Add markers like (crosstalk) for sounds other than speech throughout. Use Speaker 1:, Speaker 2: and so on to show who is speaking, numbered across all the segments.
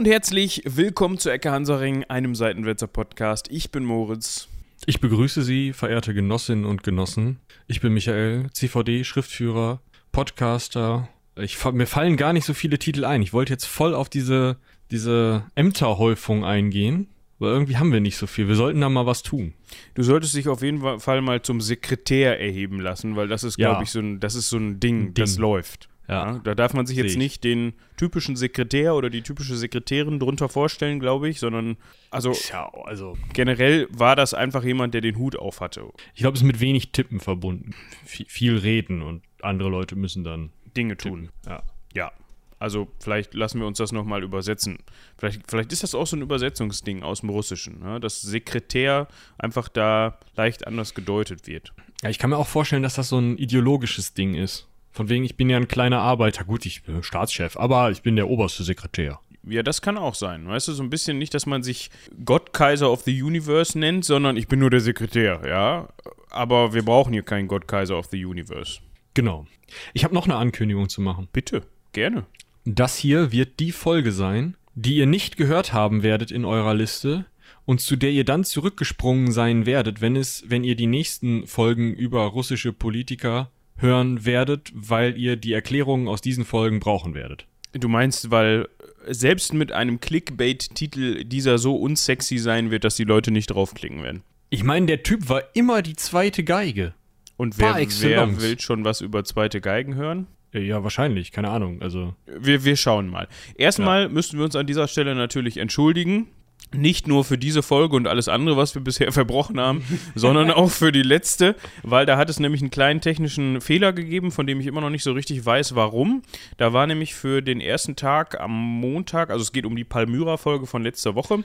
Speaker 1: und herzlich willkommen zu Ecke Hansaring, einem Seitenwälzer Podcast. Ich bin Moritz.
Speaker 2: Ich begrüße Sie, verehrte Genossinnen und Genossen. Ich bin Michael, CVD, Schriftführer, Podcaster. Ich, mir fallen gar nicht so viele Titel ein. Ich wollte jetzt voll auf diese, diese Ämterhäufung eingehen, weil irgendwie haben wir nicht so viel. Wir sollten da mal was tun.
Speaker 1: Du solltest dich auf jeden Fall mal zum Sekretär erheben lassen, weil das ist, glaube
Speaker 2: Ja.
Speaker 1: ich, so ein, das ist so ein Ding,
Speaker 2: Ein
Speaker 1: das
Speaker 2: Ding.
Speaker 1: läuft.
Speaker 2: Ja.
Speaker 1: Ja, da darf man sich jetzt
Speaker 2: ich.
Speaker 1: nicht den typischen Sekretär oder die typische Sekretärin drunter vorstellen, glaube ich, sondern also
Speaker 2: Tja, also.
Speaker 1: generell war das einfach jemand, der den Hut auf hatte.
Speaker 2: Ich glaube, es ist mit wenig Tippen verbunden. V viel reden und andere Leute müssen dann
Speaker 1: Dinge tun.
Speaker 2: tippen. Ja.
Speaker 1: Ja. Also vielleicht lassen wir uns das nochmal übersetzen. Vielleicht, vielleicht ist das auch so ein Übersetzungsding aus dem Russischen, ne? dass Sekretär einfach da leicht anders gedeutet wird.
Speaker 2: ja, ich kann mir auch vorstellen, dass das so ein ideologisches Ding ist. Von wegen, ich bin ja ein kleiner Arbeiter. Gut, ich bin Staatschef, aber ich bin der oberste Sekretär.
Speaker 1: Ja, das kann auch sein. Weißt du, so ein bisschen nicht, dass man sich Gott Kaiser of the Universe nennt, sondern ich bin nur der Sekretär, ja. Aber wir brauchen hier keinen Gott Kaiser of the Universe.
Speaker 2: Genau. Ich habe noch eine Ankündigung zu machen.
Speaker 1: Bitte, gerne.
Speaker 2: Das hier wird die Folge sein, die ihr nicht gehört haben werdet in eurer Liste und zu der ihr dann zurückgesprungen sein werdet, wenn es, wenn ihr die nächsten Folgen über russische Politiker hören werdet, weil ihr die Erklärungen aus diesen Folgen brauchen werdet.
Speaker 1: Du meinst, weil selbst mit einem Clickbait-Titel dieser so unsexy sein wird, dass die Leute nicht draufklicken werden.
Speaker 2: Ich meine, der Typ war immer die zweite Geige.
Speaker 1: Und wer, wer will schon was über zweite Geigen hören?
Speaker 2: Äh, Ja, wahrscheinlich, keine Ahnung. Also,
Speaker 1: Wir, wir schauen mal. Erstmal müssen wir uns an dieser Stelle natürlich entschuldigen. Nicht nur für diese Folge und alles andere, was wir bisher (laughs) verbrochen haben, sondern (laughs) auch für die letzte, weil da hat es nämlich einen kleinen technischen Fehler gegeben, von dem ich immer noch nicht so richtig weiß, warum. Da war nämlich für den ersten Tag am Montag, also es geht um die Palmyra-Folge von letzter Woche,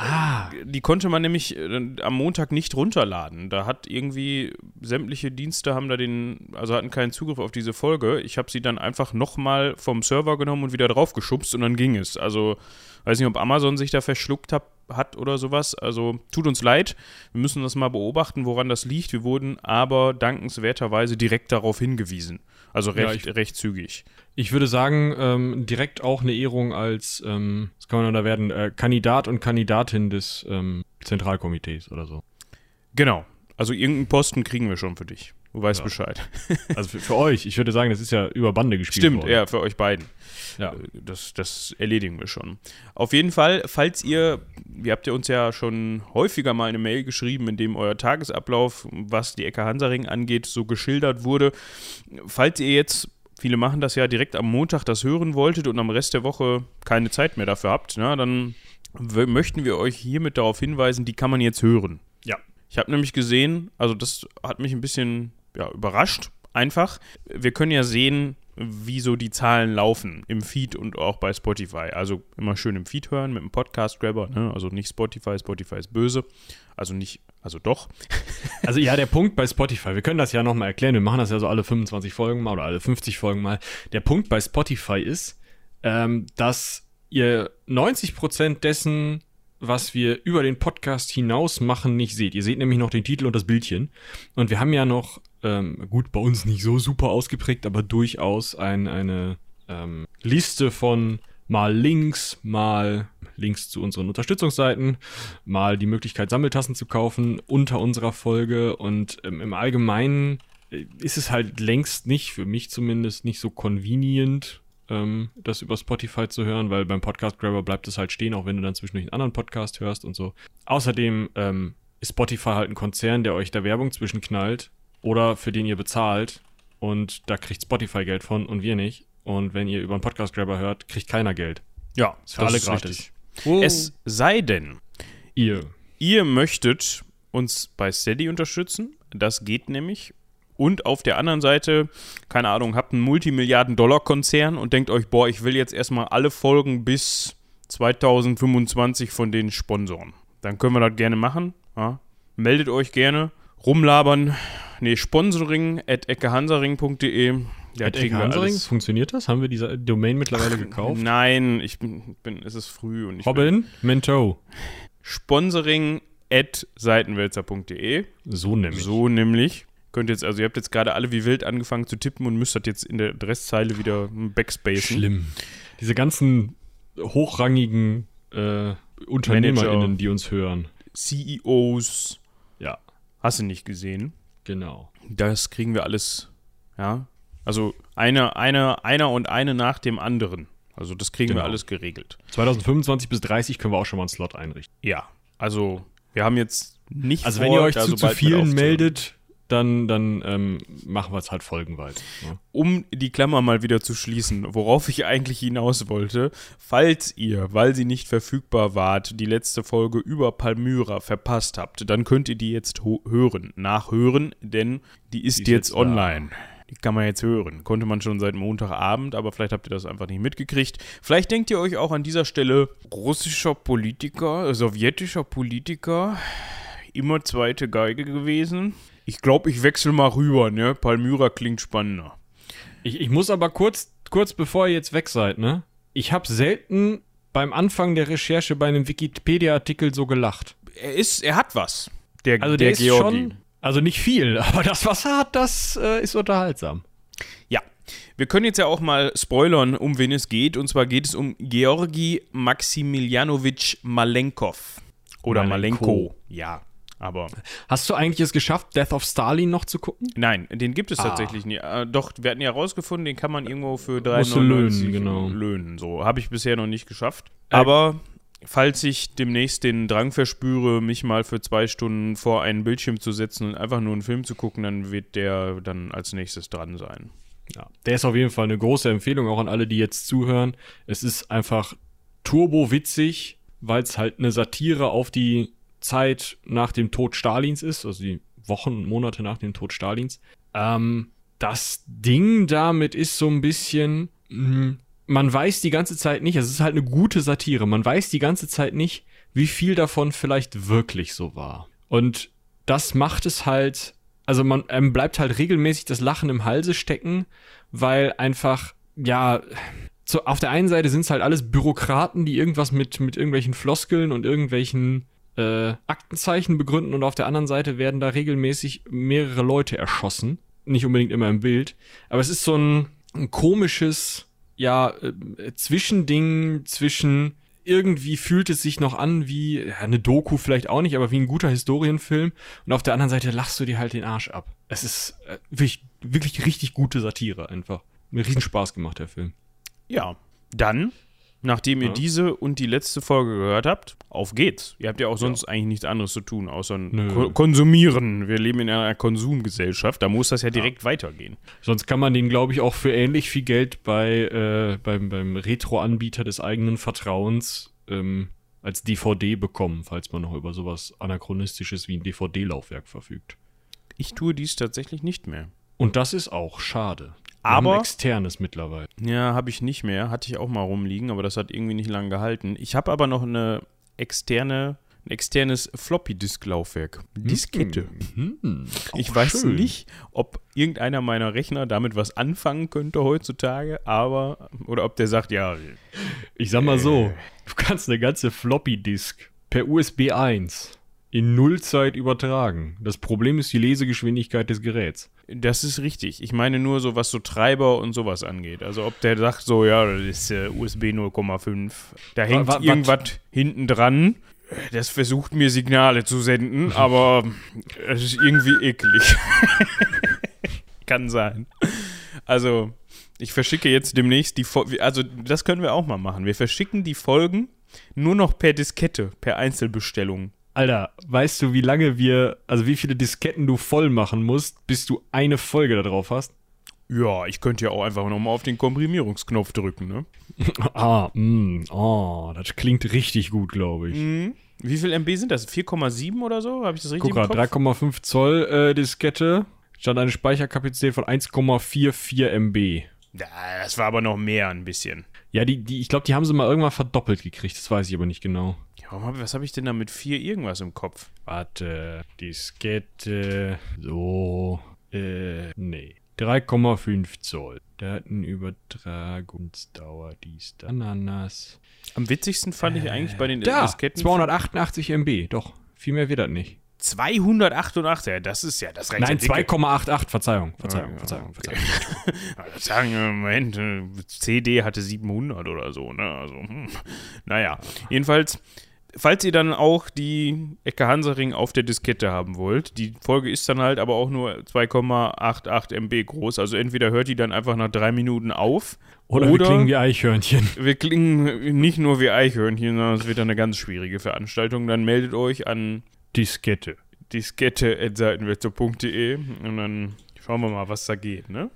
Speaker 2: ah,
Speaker 1: die konnte man nämlich äh, am Montag nicht runterladen. Da hat irgendwie sämtliche Dienste haben da den, also hatten keinen Zugriff auf diese Folge. Ich habe sie dann einfach nochmal vom Server genommen und wieder draufgeschubst und dann ging es. Also weiß nicht, ob Amazon sich da verschluckt hab, hat oder sowas. Also tut uns leid. Wir müssen das mal beobachten, woran das liegt. Wir wurden aber dankenswerterweise direkt darauf hingewiesen. Also
Speaker 2: Ja,
Speaker 1: recht, recht zügig.
Speaker 2: ich würde sagen, ähm, direkt auch eine Ehrung als, ähm, was kann man da werden, äh, Kandidat und Kandidatin des ähm, Zentralkomitees oder so.
Speaker 1: Genau. Also irgendeinen Posten kriegen wir schon für dich. Du weißt
Speaker 2: Ja.
Speaker 1: Bescheid. (laughs)
Speaker 2: Also für, für euch, ich würde sagen, das ist ja über Bande gespielt
Speaker 1: Stimmt,
Speaker 2: worden.
Speaker 1: ja, für euch beiden.
Speaker 2: Ja.
Speaker 1: Äh, Das, das erledigen wir schon. Auf jeden Fall, falls ihr, ihr habt ja uns ja schon häufiger mal eine Mail geschrieben, in dem euer Tagesablauf, was die Ecke Hansaring angeht, so geschildert wurde. Falls ihr jetzt, viele machen das ja direkt am Montag, das hören wolltet und am Rest der Woche keine Zeit mehr dafür habt, na, dann möchten wir euch hiermit darauf hinweisen, die kann man jetzt hören.
Speaker 2: Ja.
Speaker 1: Ich habe nämlich gesehen, also das hat mich ein bisschen ja, überrascht, einfach. Wir können ja sehen, wie so die Zahlen laufen im Feed und auch bei Spotify. Also immer schön im Feed hören mit dem Podcast-Grabber, ne? also nicht Spotify, Spotify ist böse. Also nicht, also doch. (laughs)
Speaker 2: Also ja, der Punkt bei Spotify, wir können das ja nochmal erklären, wir machen das ja so alle 25 Folgen mal oder alle 50 Folgen mal. Der Punkt bei Spotify ist, ähm, dass ihr 90% dessen, was wir über den Podcast hinaus machen, nicht seht. Ihr seht nämlich noch den Titel und das Bildchen. Und wir haben ja noch, ähm, gut, bei uns nicht so super ausgeprägt, aber durchaus ein, eine ähm, Liste von mal Links, mal Links zu unseren Unterstützungsseiten, mal die Möglichkeit, Sammeltassen zu kaufen unter unserer Folge. Und ähm, im Allgemeinen äh, ist es halt längst nicht, für mich zumindest, nicht so convenient, ähm, das über Spotify zu hören, weil beim Podcast Grabber bleibt es halt stehen, auch wenn du dann zwischendurch einen anderen Podcast hörst und so. Außerdem ähm, ist Spotify halt ein Konzern, der euch da Werbung zwischenknallt oder für den ihr bezahlt und da kriegt Spotify Geld von und wir nicht. Und wenn ihr über einen Podcast Grabber hört, kriegt keiner Geld.
Speaker 1: Ja,
Speaker 2: Ist für alle gratis.
Speaker 1: richtig. Es sei denn,
Speaker 2: Ihr.
Speaker 1: ihr möchtet uns bei Steady unterstützen. Das geht nämlich. Und auf der anderen Seite, keine Ahnung, habt einen Multimilliarden-Dollar-Konzern und denkt euch, boah, ich will jetzt erstmal alle Folgen bis 2025 von denen sponsoren. Dann können wir das gerne machen. Ja. Meldet euch gerne. Rumlabern. Nee, sponsoring at eckehansaring.de. Da
Speaker 2: At
Speaker 1: kriegen wir
Speaker 2: Hansaring,
Speaker 1: alles.
Speaker 2: funktioniert das? Haben wir diese Domain mittlerweile gekauft?
Speaker 1: Nein, ich bin, bin, es ist früh und ich bin
Speaker 2: Robin, Mento.
Speaker 1: sponsoring at seitenwälzer.de.
Speaker 2: So nämlich.
Speaker 1: So nämlich. Könnt jetzt, also ihr habt jetzt gerade alle wie wild angefangen zu tippen und müsst das jetzt in der Adresszeile wieder backspacen.
Speaker 2: Schlimm. Diese ganzen hochrangigen äh, UnternehmerInnen, die uns hören.
Speaker 1: CEOs.
Speaker 2: Ja.
Speaker 1: Hast du nicht gesehen?
Speaker 2: Genau.
Speaker 1: Das kriegen wir alles, ja. Also eine, eine, einer und eine nach dem anderen. Also das kriegen
Speaker 2: Genau.
Speaker 1: wir alles geregelt.
Speaker 2: 2025 bis 30 können wir auch schon mal einen Slot einrichten.
Speaker 1: Ja. Also wir haben jetzt nicht
Speaker 2: Also
Speaker 1: vor,
Speaker 2: wenn ihr euch zu, zu vielen meldet, dann, dann ähm, machen wir es halt folgenweise. Ne?
Speaker 1: um die Klammer mal wieder zu schließen, worauf ich eigentlich hinaus wollte, falls ihr, weil sie nicht verfügbar wart, die letzte Folge über Palmyra verpasst habt, dann könnt ihr die jetzt hören, nachhören, denn die ist,
Speaker 2: Die ist
Speaker 1: jetzt,
Speaker 2: jetzt da.
Speaker 1: online. Die kann man jetzt hören. Konnte man schon seit Montagabend, aber vielleicht habt ihr das einfach nicht mitgekriegt. Vielleicht denkt ihr euch auch an dieser Stelle, russischer Politiker, sowjetischer Politiker, immer zweite Geige gewesen. Ich glaube, ich wechsle mal rüber, ne? Palmyra klingt spannender.
Speaker 2: Ich, ich muss aber kurz, kurz bevor ihr jetzt weg seid, ne? Ich habe selten beim Anfang der Recherche bei einem Wikipedia-Artikel so gelacht.
Speaker 1: er ist, er hat was. Der,
Speaker 2: Also der,
Speaker 1: der
Speaker 2: ist
Speaker 1: Georgi.
Speaker 2: schon, also nicht viel, (laughs) aber das, was er hat, das äh, ist unterhaltsam.
Speaker 1: Ja. Wir können jetzt ja auch mal spoilern, um wen es geht. Und zwar geht es um Georgi Maximilianowitsch Malenkov. Oder
Speaker 2: Malenko.
Speaker 1: Malenko. Ja. Aber
Speaker 2: Hast du eigentlich es geschafft, Death of Stalin noch zu gucken?
Speaker 1: nein, den gibt es
Speaker 2: Ah.
Speaker 1: tatsächlich nicht. Äh, doch, wir hatten ja rausgefunden, den kann man irgendwo für
Speaker 2: Musst du
Speaker 1: 3,99
Speaker 2: löhnen, genau.
Speaker 1: löhnen. So, habe ich bisher noch nicht geschafft.
Speaker 2: Äh,
Speaker 1: Aber falls ich demnächst den Drang verspüre, mich mal für zwei Stunden vor einen Bildschirm zu setzen und einfach nur einen Film zu gucken, dann wird der dann als nächstes dran sein.
Speaker 2: Ja, der ist auf jeden Fall eine große Empfehlung, auch an alle, die jetzt zuhören. Es ist einfach turbo witzig, weil es halt eine Satire auf die Zeit nach dem Tod Stalins ist, also die Wochen, Monate nach dem Tod Stalins. Ähm, das Ding damit ist so ein bisschen, mh, man weiß die ganze Zeit nicht, es ist halt eine gute Satire, man weiß die ganze Zeit nicht, wie viel davon vielleicht wirklich so war. Und das macht es halt, also man ähm, bleibt halt regelmäßig das Lachen im Halse stecken, weil einfach, ja, so, auf der einen Seite sind es halt alles Bürokraten, die irgendwas mit, mit irgendwelchen Floskeln und irgendwelchen äh, Aktenzeichen begründen und auf der anderen Seite werden da regelmäßig mehrere Leute erschossen. Nicht unbedingt immer im Bild. Aber es ist so ein, ein komisches, ja, äh, Zwischending zwischen irgendwie fühlt es sich noch an wie ja, eine Doku vielleicht auch nicht, aber wie ein guter Historienfilm. Und auf der anderen Seite lachst du dir halt den Arsch ab. Es ist äh, wirklich, wirklich richtig gute Satire einfach. Mir riesen Spaß gemacht, der Film.
Speaker 1: Ja, dann, nachdem ihr
Speaker 2: Ja.
Speaker 1: diese und die letzte Folge gehört habt, auf geht's. Ihr habt ja auch sonst eigentlich nichts anderes zu tun, außer
Speaker 2: Nö.
Speaker 1: ko konsumieren. Wir leben in einer Konsumgesellschaft, da muss das ja direkt weitergehen.
Speaker 2: Sonst kann man den, glaube ich, auch für ähnlich viel Geld bei, äh, beim, beim Retro-Anbieter des eigenen Vertrauens ähm, als DVD bekommen, falls man noch über sowas Anachronistisches wie ein DVD-Laufwerk verfügt.
Speaker 1: Ich tue dies tatsächlich nicht mehr.
Speaker 2: Und das ist auch schade.
Speaker 1: Aber-
Speaker 2: ein externes mittlerweile.
Speaker 1: Ja, habe ich nicht mehr. Hatte ich auch mal rumliegen, aber das hat irgendwie nicht lange gehalten. Ich habe aber noch eine externe, ein externes Floppy-Disk-Laufwerk. Diskette.
Speaker 2: Hm,
Speaker 1: Ich weiß
Speaker 2: schön.
Speaker 1: nicht, ob irgendeiner meiner Rechner damit was anfangen könnte heutzutage, aber, oder ob der sagt, ja,
Speaker 2: Ich sag mal so, du kannst eine ganze Floppy-Disk per USB 1 in Nullzeit übertragen. Das Problem ist die Lesegeschwindigkeit des Geräts.
Speaker 1: das ist richtig. Ich meine nur so, was so Treiber und sowas angeht. Also ob der sagt so, ja, das ist äh, USB 0,5. Da hängt
Speaker 2: wat-
Speaker 1: irgendwas hinten dran. Das versucht mir Signale zu senden, (laughs) aber es ist irgendwie eklig. (laughs) Kann sein. Also, ich verschicke jetzt demnächst die Folgen. Also, das können wir auch mal machen. Wir verschicken die Folgen nur noch per Diskette, per Einzelbestellung.
Speaker 2: Alter, weißt du, wie lange wir, also wie viele Disketten du voll machen musst, bis du eine Folge da drauf hast?
Speaker 1: Ja, ich könnte ja auch einfach nochmal auf den Komprimierungsknopf drücken, ne? (laughs)
Speaker 2: ah, mm, oh, das klingt richtig gut, glaube ich.
Speaker 1: Mhm. Wie viel MB sind das? 4,7 oder so? Habe ich das richtig
Speaker 2: Guck mal,
Speaker 1: im Kopf?
Speaker 2: 3,5 Zoll äh, Diskette, stand eine Speicherkapazität von 1,44 MB.
Speaker 1: Ja, das war aber noch mehr ein bisschen.
Speaker 2: Ja, die, die, ich glaube, die haben sie mal irgendwann verdoppelt gekriegt, das weiß ich aber nicht genau.
Speaker 1: Warum hab, was habe ich denn da mit 4 irgendwas im Kopf?
Speaker 2: Warte, Diskette, so, äh, nee. 3,5 Zoll. Datenübertragungsdauer, dies, da, Ananas.
Speaker 1: Am witzigsten fand ich eigentlich bei den
Speaker 2: Da,
Speaker 1: Disketten.
Speaker 2: 288 MB, doch. Viel mehr wird das nicht.
Speaker 1: 288, ja, das ist ja, das reicht
Speaker 2: Nein,
Speaker 1: ja dicke.
Speaker 2: 2,88, Verzeihung, Verzeihung,
Speaker 1: Ja,
Speaker 2: Verzeihung,
Speaker 1: okay.
Speaker 2: Verzeihung. (laughs)
Speaker 1: Sagen Moment, äh, CD hatte 700 oder so, ne? Also, hm. naja. Jedenfalls, falls ihr dann auch die Ecke Hansaring auf der Diskette haben wollt, die Folge ist dann halt aber auch nur 2,88 MB groß. Also entweder hört die dann einfach nach drei Minuten auf.
Speaker 2: Oder, wir klingen wie Eichhörnchen.
Speaker 1: wir klingen nicht nur wie Eichhörnchen, sondern es wird dann eine ganz schwierige Veranstaltung. Dann meldet euch an
Speaker 2: Diskette.
Speaker 1: diskette.seitenwetzer.de und dann schauen wir mal, was da geht, ne?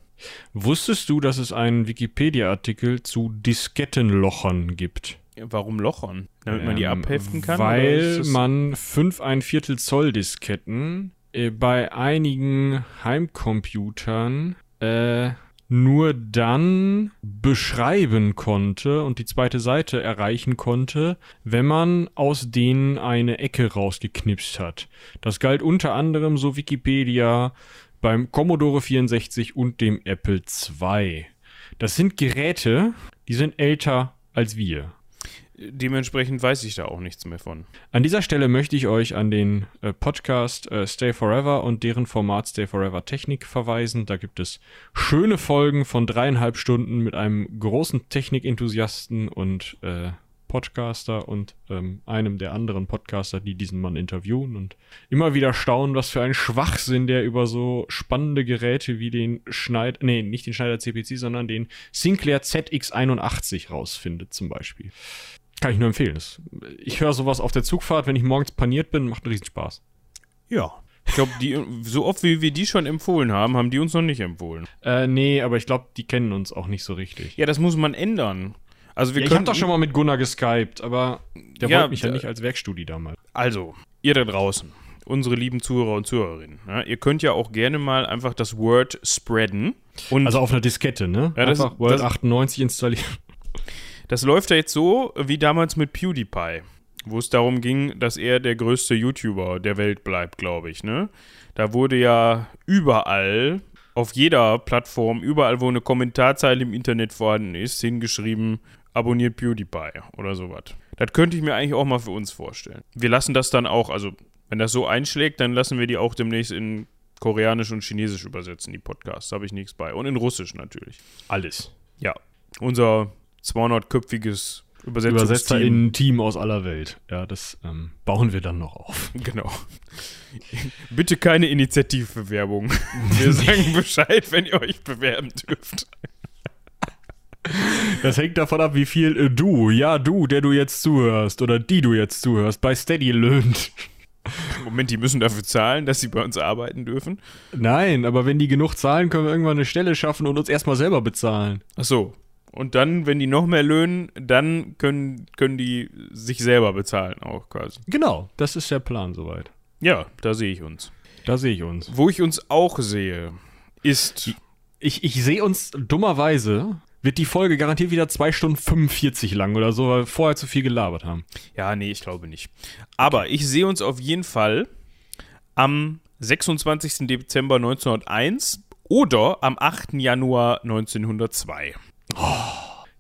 Speaker 2: Wusstest du, dass es einen Wikipedia-Artikel zu Diskettenlochern gibt?
Speaker 1: Warum lochern? Damit man die
Speaker 2: Ähm,
Speaker 1: abheften kann?
Speaker 2: Weil man 5 ein Viertel Zoll Disketten äh, bei einigen Heimcomputern äh, nur dann beschreiben konnte und die zweite Seite erreichen konnte, wenn man aus denen eine Ecke rausgeknipst hat. Das galt unter anderem, so Wikipedia, beim Commodore 64 und dem Apple II. Das sind Geräte, die sind älter als wir.
Speaker 1: Dementsprechend weiß ich da auch nichts mehr von.
Speaker 2: An dieser Stelle möchte ich euch an den äh, Podcast äh, Stay Forever und deren Format Stay Forever Technik verweisen. Da gibt es schöne Folgen von dreieinhalb Stunden mit einem großen Technikenthusiasten und äh, Podcaster und ähm, einem der anderen Podcaster, die diesen Mann interviewen und immer wieder staunen, was für ein Schwachsinn der über so spannende Geräte wie den Schneider, nee, nicht den Schneider CPC, sondern den Sinclair ZX81 rausfindet zum Beispiel. Kann ich nur empfehlen. Ich höre sowas auf der Zugfahrt, wenn ich morgens paniert bin, macht einen Riesenspaß.
Speaker 1: Ja. Ich glaube, die so oft wie wir die schon empfohlen haben, haben die uns noch nicht empfohlen.
Speaker 2: Äh, nee, aber ich glaube, die kennen uns auch nicht so richtig.
Speaker 1: Ja, das muss man ändern. Also wir
Speaker 2: Ja, ich habe doch schon mal mit Gunnar geskypt, aber der
Speaker 1: Ja,
Speaker 2: wollte mich ja nicht als Werkstudie damals.
Speaker 1: Also, ihr da draußen, unsere lieben Zuhörer und Zuhörerinnen, ja, ihr könnt ja auch gerne mal einfach das Word spreaden. Und
Speaker 2: Also auf einer Diskette, ne?
Speaker 1: Ja, das-
Speaker 2: Einfach Word
Speaker 1: das-
Speaker 2: 98 installieren.
Speaker 1: Das läuft ja jetzt so wie damals mit PewDiePie, wo es darum ging, dass er der größte YouTuber der Welt bleibt, glaube ich, ne? Da wurde ja überall, auf jeder Plattform, überall, wo eine Kommentarzeile im Internet vorhanden ist, hingeschrieben, abonniert PewDiePie oder sowas. Das könnte ich mir eigentlich auch mal für uns vorstellen. Wir lassen das dann auch, also wenn das so einschlägt, dann lassen wir die auch demnächst in Koreanisch und Chinesisch übersetzen, die Podcasts. Da habe ich nichts bei. Und in Russisch natürlich.
Speaker 2: Alles.
Speaker 1: Ja, unser 200-köpfiges Übersetzungsteam.
Speaker 2: Übersetzer in ein Team aus aller Welt. Ja, das ähm, bauen wir dann noch auf. (laughs)
Speaker 1: Genau. Bitte keine Initiativbewerbung. Wir (laughs) sagen Bescheid, wenn ihr euch bewerben dürft.
Speaker 2: Das hängt davon ab, wie viel äh, du, ja du, der du jetzt zuhörst oder die du jetzt zuhörst, bei Steady löhnt.
Speaker 1: Moment, die müssen dafür zahlen, dass sie bei uns arbeiten dürfen.
Speaker 2: Nein, aber wenn die genug zahlen, können wir irgendwann eine Stelle schaffen und uns erstmal selber bezahlen.
Speaker 1: Ach so. Und dann, wenn die noch mehr löhnen, dann können, können die sich selber bezahlen auch quasi.
Speaker 2: Genau, das ist der Plan soweit.
Speaker 1: Ja, da sehe ich uns.
Speaker 2: Da sehe ich uns.
Speaker 1: Wo ich uns auch sehe, ist
Speaker 2: Ich, ich sehe uns dummerweise, wird die Folge garantiert wieder 2 Stunden 45 lang oder so, weil wir vorher zu viel gelabert haben.
Speaker 1: Ja, nee, ich glaube nicht. Aber ich sehe uns auf jeden Fall am 26. Dezember 1901 oder am 8. Januar 1902.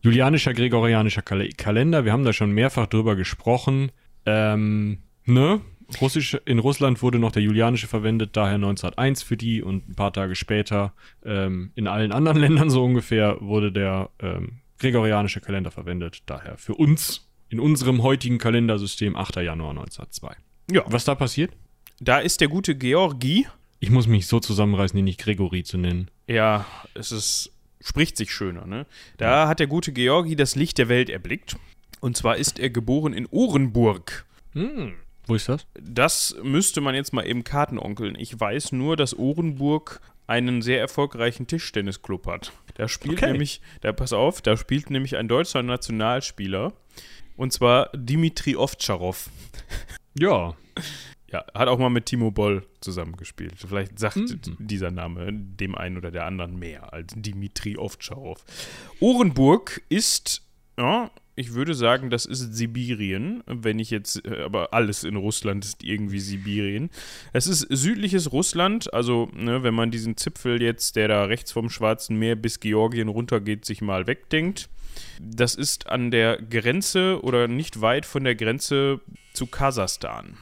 Speaker 2: Julianischer, gregorianischer Kal Kalender, wir haben da schon mehrfach drüber gesprochen. Ähm, ne? Russisch, in Russland wurde noch der julianische verwendet, daher 1901 für die und ein paar Tage später ähm, in allen anderen (laughs) Ländern so ungefähr wurde der ähm, gregorianische Kalender verwendet, daher für uns in unserem heutigen Kalendersystem 8. Januar 1902.
Speaker 1: Ja,
Speaker 2: Was da passiert?
Speaker 1: da ist der gute Georgi.
Speaker 2: Ich muss mich so zusammenreißen, ihn nicht Gregory zu nennen.
Speaker 1: Ja, es ist, spricht sich schöner, ne? Da hat der gute Georgi das Licht der Welt erblickt. Und zwar ist er geboren in Orenburg.
Speaker 2: Hm. Wo ist das?
Speaker 1: Das müsste man jetzt mal eben kartenonkeln. Ich weiß nur, dass Orenburg einen sehr erfolgreichen Tischtennisclub hat. Da spielt
Speaker 2: Okay.
Speaker 1: nämlich, da pass auf, da spielt nämlich ein deutscher Nationalspieler. Und zwar Dimitri Ovtcharov.
Speaker 2: Ja. (laughs)
Speaker 1: Ja, hat auch mal mit Timo Boll zusammengespielt. Vielleicht sagt
Speaker 2: Mhm.
Speaker 1: dieser Name dem einen oder der anderen mehr als Dimitri Ovtcharov. Orenburg ist, ja, ich würde sagen, das ist Sibirien. Wenn ich jetzt, äh, aber alles in Russland ist irgendwie Sibirien. Es ist südliches Russland, also ne, wenn man diesen Zipfel jetzt, der da rechts vom Schwarzen Meer bis Georgien runtergeht, sich mal wegdenkt. Das ist an der Grenze oder nicht weit von der Grenze zu Kasachstan.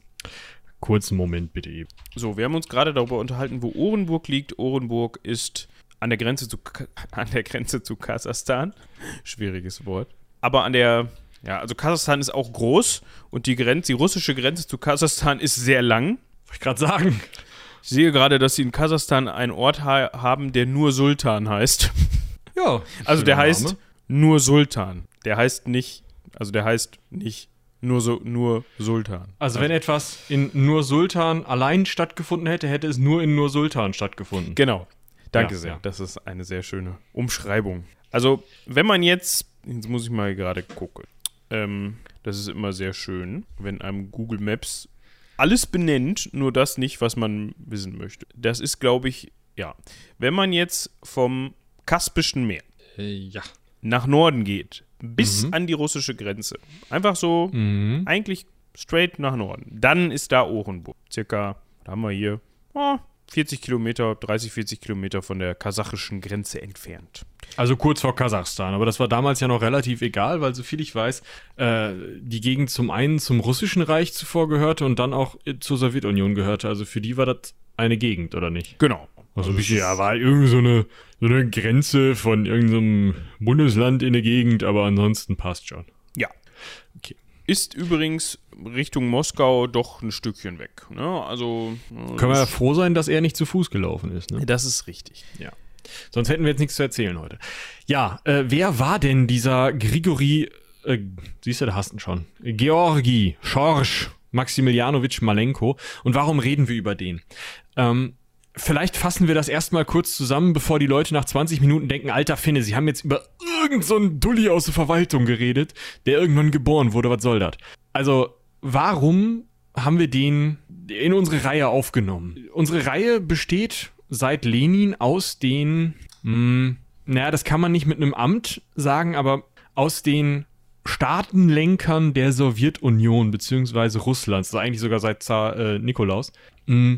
Speaker 2: Kurzen Moment bitte eben.
Speaker 1: So, wir haben uns gerade darüber unterhalten, wo Orenburg liegt. Orenburg ist an der Grenze zu, (laughs) an der Grenze zu Kasachstan. Schwieriges Wort. Aber an der, ja, also Kasachstan ist auch groß und die Grenze, die russische Grenze zu Kasachstan ist sehr lang.
Speaker 2: Wollte ich gerade sagen.
Speaker 1: Ich sehe gerade, dass sie in Kasachstan einen Ort ha haben, der nur Sultan heißt.
Speaker 2: Ja.
Speaker 1: Also der heißt
Speaker 2: Name.
Speaker 1: nur Sultan. Der heißt nicht, also der heißt nicht nur so nur Sultan.
Speaker 2: Also wenn etwas in Nur Sultan allein stattgefunden hätte, hätte es nur in Nur Sultan stattgefunden.
Speaker 1: Genau. Danke
Speaker 2: Ja,
Speaker 1: sehr.
Speaker 2: ja.
Speaker 1: Das ist eine sehr schöne Umschreibung. Also, wenn man jetzt, jetzt muss ich mal gerade gucken. Ähm, das ist immer sehr schön, wenn einem Google Maps alles benennt, nur das nicht, was man wissen möchte. Das ist, glaube ich, ja. Wenn man jetzt vom Kaspischen Meer
Speaker 2: Äh, ja.
Speaker 1: nach Norden geht, bis
Speaker 2: Mhm.
Speaker 1: an die russische Grenze, einfach so
Speaker 2: Mhm.
Speaker 1: eigentlich straight nach Norden. Dann ist da Orenburg. Circa, da haben wir hier, ah, 40 Kilometer, 30, 40 Kilometer von der kasachischen Grenze entfernt.
Speaker 2: Also kurz vor Kasachstan, aber das war damals ja noch relativ egal, weil soviel ich weiß, äh, die Gegend zum einen zum russischen Reich zuvor gehörte und dann auch äh, zur Sowjetunion gehörte. Also für die war das eine Gegend, oder nicht?
Speaker 1: Genau.
Speaker 2: Also bisschen, ja, war irgendwie so eine, so eine Grenze von irgendeinem Bundesland in der Gegend, aber ansonsten passt schon.
Speaker 1: Ja.
Speaker 2: Okay.
Speaker 1: Ist übrigens Richtung Moskau doch ein Stückchen weg. Ne? Also. äh,
Speaker 2: Können wir ja froh sein, dass er nicht zu Fuß gelaufen ist. Ne?
Speaker 1: das ist richtig.
Speaker 2: Ja. Sonst hätten wir jetzt nichts zu erzählen heute. Ja, äh, wer war denn dieser Grigori, äh, siehst du, da hast du ihn schon, Georgi Schorsch Maximilianowitsch Malenko und warum reden wir über den? Ähm, vielleicht fassen wir das erstmal kurz zusammen, bevor die Leute nach 20 Minuten denken, alter Finne, sie haben jetzt über irgendeinen so Dulli aus der Verwaltung geredet, der irgendwann geboren wurde, was soll das? Also, warum haben wir den in unsere Reihe aufgenommen? Unsere Reihe besteht seit Lenin aus den, mh, naja, das kann man nicht mit einem Amt sagen, aber aus den Staatenlenkern der Sowjetunion beziehungsweise Russlands, also eigentlich sogar seit Zar äh, Nikolaus. Mm,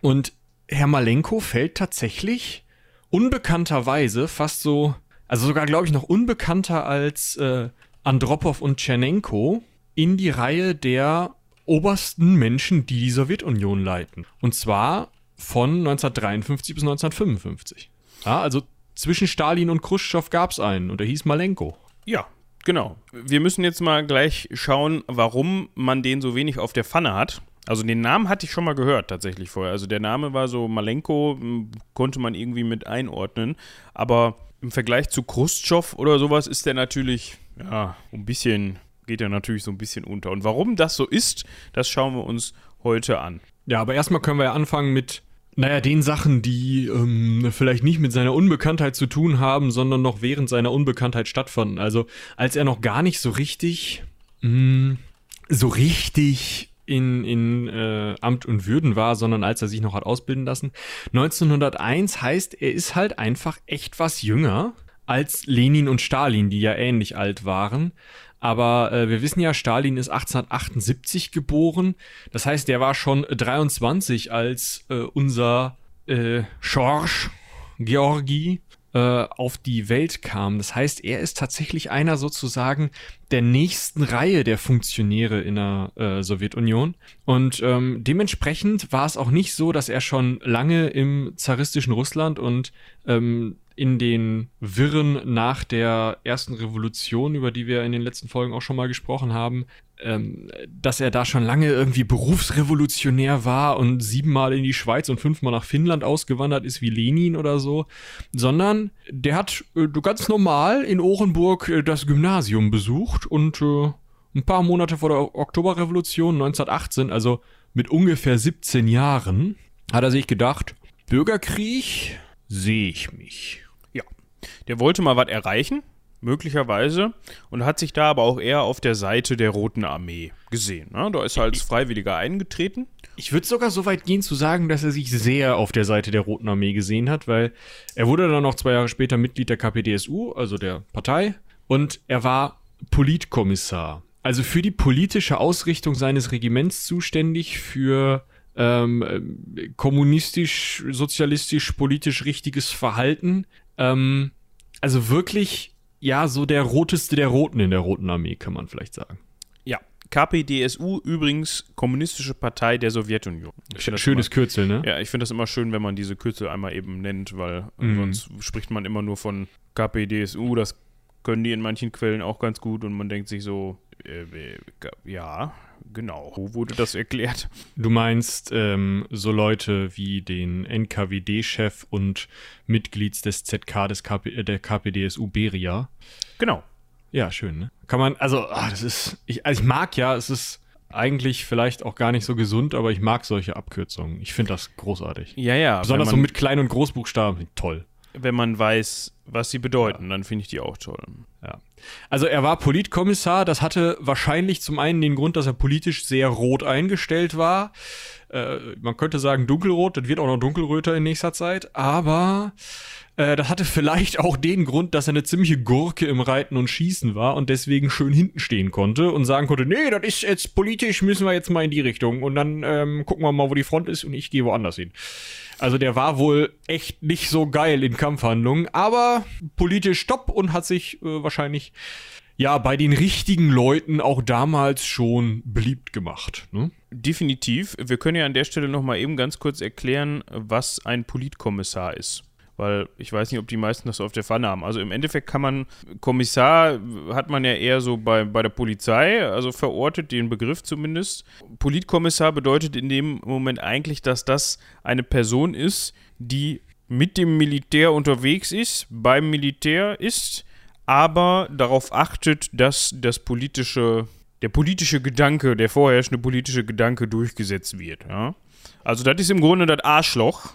Speaker 2: Und Herr Malenko fällt tatsächlich unbekannterweise fast so, also sogar glaube ich noch unbekannter als äh, Andropov und Tschernenko in die Reihe der obersten Menschen, die die Sowjetunion leiten. Und zwar von 1953 bis 1955. Ja, also zwischen Stalin und Khrushchev gab es einen und der hieß Malenko.
Speaker 1: Ja, genau. Wir müssen jetzt mal gleich schauen, warum man den so wenig auf der Pfanne hat. Also den Namen hatte ich schon mal gehört tatsächlich vorher. Also der Name war so Malenko, m, konnte man irgendwie mit einordnen. Aber im Vergleich zu Khrushchev oder sowas ist der natürlich, ja, ein bisschen, geht er natürlich so ein bisschen unter. Und warum das so ist, das schauen wir uns heute an.
Speaker 2: Ja, aber erstmal können wir ja anfangen mit, naja, den Sachen, die ähm, vielleicht nicht mit seiner Unbekanntheit zu tun haben, sondern noch während seiner Unbekanntheit stattfanden. Also als er noch gar nicht so richtig, mh, so richtig in, in äh, Amt und Würden war, sondern als er sich noch hat ausbilden lassen. 1901 heißt, er ist halt einfach echt was jünger als Lenin und Stalin, die ja ähnlich alt waren. Aber äh, wir wissen ja, Stalin ist 1878 geboren. Das heißt, der war schon 23, als äh, unser äh, Schorsch Georgi auf die Welt kam. Das heißt, er ist tatsächlich einer sozusagen der nächsten Reihe der Funktionäre in der äh, Sowjetunion. Und ähm, dementsprechend war es auch nicht so, dass er schon lange im zaristischen Russland und ähm, in den Wirren nach der ersten Revolution, über die wir in den letzten Folgen auch schon mal gesprochen haben, ähm, dass er da schon lange irgendwie Berufsrevolutionär war und siebenmal in die Schweiz und fünfmal nach Finnland ausgewandert ist wie Lenin oder so, sondern der hat äh, ganz normal in Orenburg äh, das Gymnasium besucht und äh, ein paar Monate vor der Oktoberrevolution 1918, also mit ungefähr 17 Jahren, hat er sich gedacht, Bürgerkrieg sehe ich mich.
Speaker 1: Ja, der wollte mal was erreichen, möglicherweise, und hat sich da aber auch eher auf der Seite der Roten Armee gesehen. Ne? Da ist er als Freiwilliger eingetreten.
Speaker 2: Ich würde sogar so weit gehen zu sagen, dass er sich sehr auf der Seite der Roten Armee gesehen hat, weil er wurde dann noch zwei Jahre später Mitglied der KPDSU, also der Partei, und er war Politkommissar. Also für die politische Ausrichtung seines Regiments zuständig, für ähm, kommunistisch, sozialistisch, politisch richtiges Verhalten. Ähm, also wirklich, ja, so der roteste der Roten in der Roten Armee, kann man vielleicht sagen.
Speaker 1: Ja, KPDSU übrigens Kommunistische Partei der Sowjetunion.
Speaker 2: Schönes
Speaker 1: immer,
Speaker 2: Kürzel, ne?
Speaker 1: Ja, ich finde das immer schön, wenn man diese Kürzel einmal eben nennt, weil mhm. sonst spricht man immer nur von KPDSU. Das können die in manchen Quellen auch ganz gut und man denkt sich so, ja, genau. Wo wurde das erklärt?
Speaker 2: Du meinst ähm, so Leute wie den NKWD-Chef und Mitglied des ZK des KP, äh, der KPDSU Beria.
Speaker 1: Genau.
Speaker 2: Ja, schön, ne? Kann man, also, ach, das ist, ich, also ich mag ja, es ist eigentlich vielleicht auch gar nicht so gesund, aber ich mag solche Abkürzungen. Ich finde das großartig.
Speaker 1: Ja, ja.
Speaker 2: Besonders so mit Klein- und Großbuchstaben. Toll.
Speaker 1: Wenn man weiß, was sie bedeuten, ja. dann finde ich die auch toll.
Speaker 2: Ja. Also er war Politkommissar, das hatte wahrscheinlich zum einen den Grund, dass er politisch sehr rot eingestellt war. Äh, man könnte sagen dunkelrot, das wird auch noch dunkelröter in nächster Zeit, aber äh, das hatte vielleicht auch den Grund, dass er eine ziemliche Gurke im Reiten und Schießen war und deswegen schön hinten stehen konnte und sagen konnte, nee, das ist jetzt politisch, müssen wir jetzt mal in die Richtung und dann ähm, gucken wir mal, wo die Front ist und ich gehe woanders hin. Also der war wohl echt nicht so geil in Kampfhandlungen, aber politisch top und hat sich äh, wahrscheinlich ja bei den richtigen Leuten auch damals schon beliebt gemacht. Ne?
Speaker 1: Definitiv. Wir können ja an der Stelle noch mal eben ganz kurz erklären, was ein Politkommissar ist weil ich weiß nicht, ob die meisten das auf der Pfanne haben. Also im Endeffekt kann man, Kommissar hat man ja eher so bei, bei der Polizei, also verortet den Begriff zumindest. Politkommissar bedeutet in dem Moment eigentlich, dass das eine Person ist, die mit dem Militär unterwegs ist, beim Militär ist, aber darauf achtet, dass das politische, der politische Gedanke, der vorherrschende politische Gedanke durchgesetzt wird. Ja? Also das ist im Grunde das Arschloch (laughs)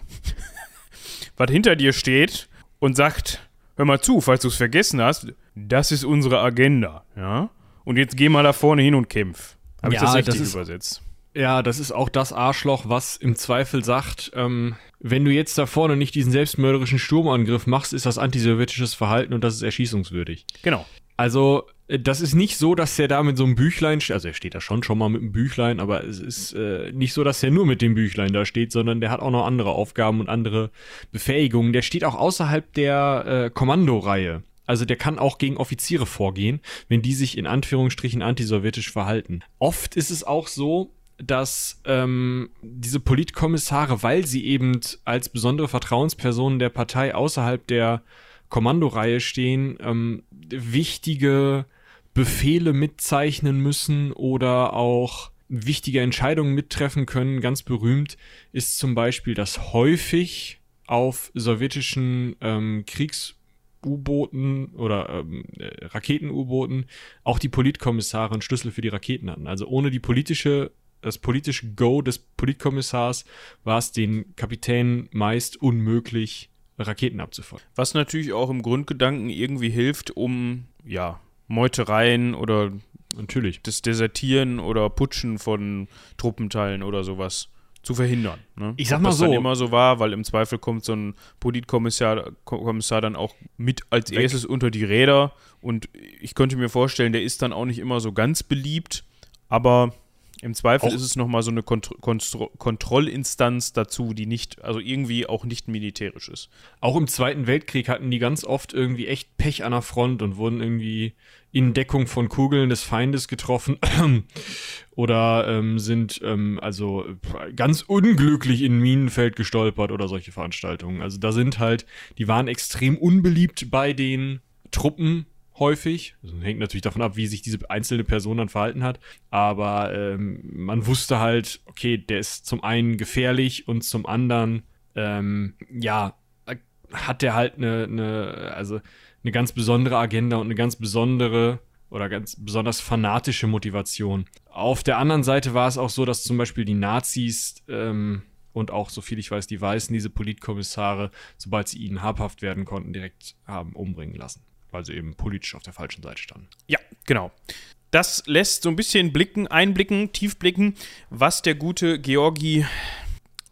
Speaker 1: was hinter dir steht und sagt, hör mal zu, falls du es vergessen hast, das ist unsere Agenda, ja? Und jetzt geh mal da vorne hin und kämpf.
Speaker 2: Habe ja, ich das richtig das ist, übersetzt? Ja, das ist auch das Arschloch, was im Zweifel sagt, ähm, wenn du jetzt da vorne nicht diesen selbstmörderischen Sturmangriff machst, ist das antisowjetisches Verhalten und das ist erschießungswürdig.
Speaker 1: Genau.
Speaker 2: Also, äh, das ist nicht so, dass er da mit so einem Büchlein, steht. also er steht da schon schon mal mit einem Büchlein, aber es ist äh, nicht so, dass er nur mit dem Büchlein da steht, sondern der hat auch noch andere Aufgaben und andere Befähigungen. Der steht auch außerhalb der äh, Kommandoreihe. Also der kann auch gegen Offiziere vorgehen, wenn die sich in Anführungsstrichen antisowjetisch verhalten. Oft ist es auch so, dass ähm, diese Politkommissare, weil sie eben als besondere Vertrauenspersonen der Partei außerhalb der Kommandoreihe stehen, ähm, wichtige Befehle mitzeichnen müssen oder auch wichtige Entscheidungen mittreffen können. Ganz berühmt ist zum Beispiel, dass häufig auf sowjetischen ähm, Kriegs- U-Booten oder ähm, äh, Raketen-U-Booten auch die Politkommissare einen Schlüssel für die Raketen hatten. Also ohne die politische, das politische Go des Politkommissars war es den Kapitänen meist unmöglich, Raketen abzufeuern.
Speaker 1: Was natürlich auch im Grundgedanken irgendwie hilft, um ja, Meutereien oder
Speaker 2: natürlich
Speaker 1: das Desertieren oder Putschen von Truppenteilen oder sowas zu verhindern. Ne?
Speaker 2: Ich sag mal Ob das so.
Speaker 1: dann immer so war, weil im Zweifel kommt so ein Politkommissar Kommissar dann auch mit als Weg. erstes unter die Räder und ich könnte mir vorstellen, der ist dann auch nicht immer so ganz beliebt, aber im Zweifel auch ist es nochmal so eine Kont Kontro Kontrollinstanz dazu, die nicht, also irgendwie auch nicht militärisch ist.
Speaker 2: Auch im Zweiten Weltkrieg hatten die ganz oft irgendwie echt Pech an der Front und wurden irgendwie in Deckung von Kugeln des Feindes getroffen (clears throat) oder ähm, sind ähm, also ganz unglücklich in Minenfeld gestolpert oder solche Veranstaltungen. Also da sind halt, die waren extrem unbeliebt bei den Truppen häufig. Das hängt natürlich davon ab, wie sich diese einzelne Person dann verhalten hat. Aber ähm, man wusste halt, okay, der ist zum einen gefährlich und zum anderen, ähm, ja, hat der halt eine, eine, also eine ganz besondere Agenda und eine ganz besondere oder ganz besonders fanatische Motivation. Auf der anderen Seite war es auch so, dass zum Beispiel die Nazis ähm, und auch, so viel ich weiß, die Weißen diese Politkommissare, sobald sie ihnen habhaft werden konnten, direkt haben umbringen lassen weil sie eben politisch auf der falschen Seite standen.
Speaker 1: Ja, genau. Das lässt so ein bisschen blicken, einblicken, tief blicken, was der gute Georgi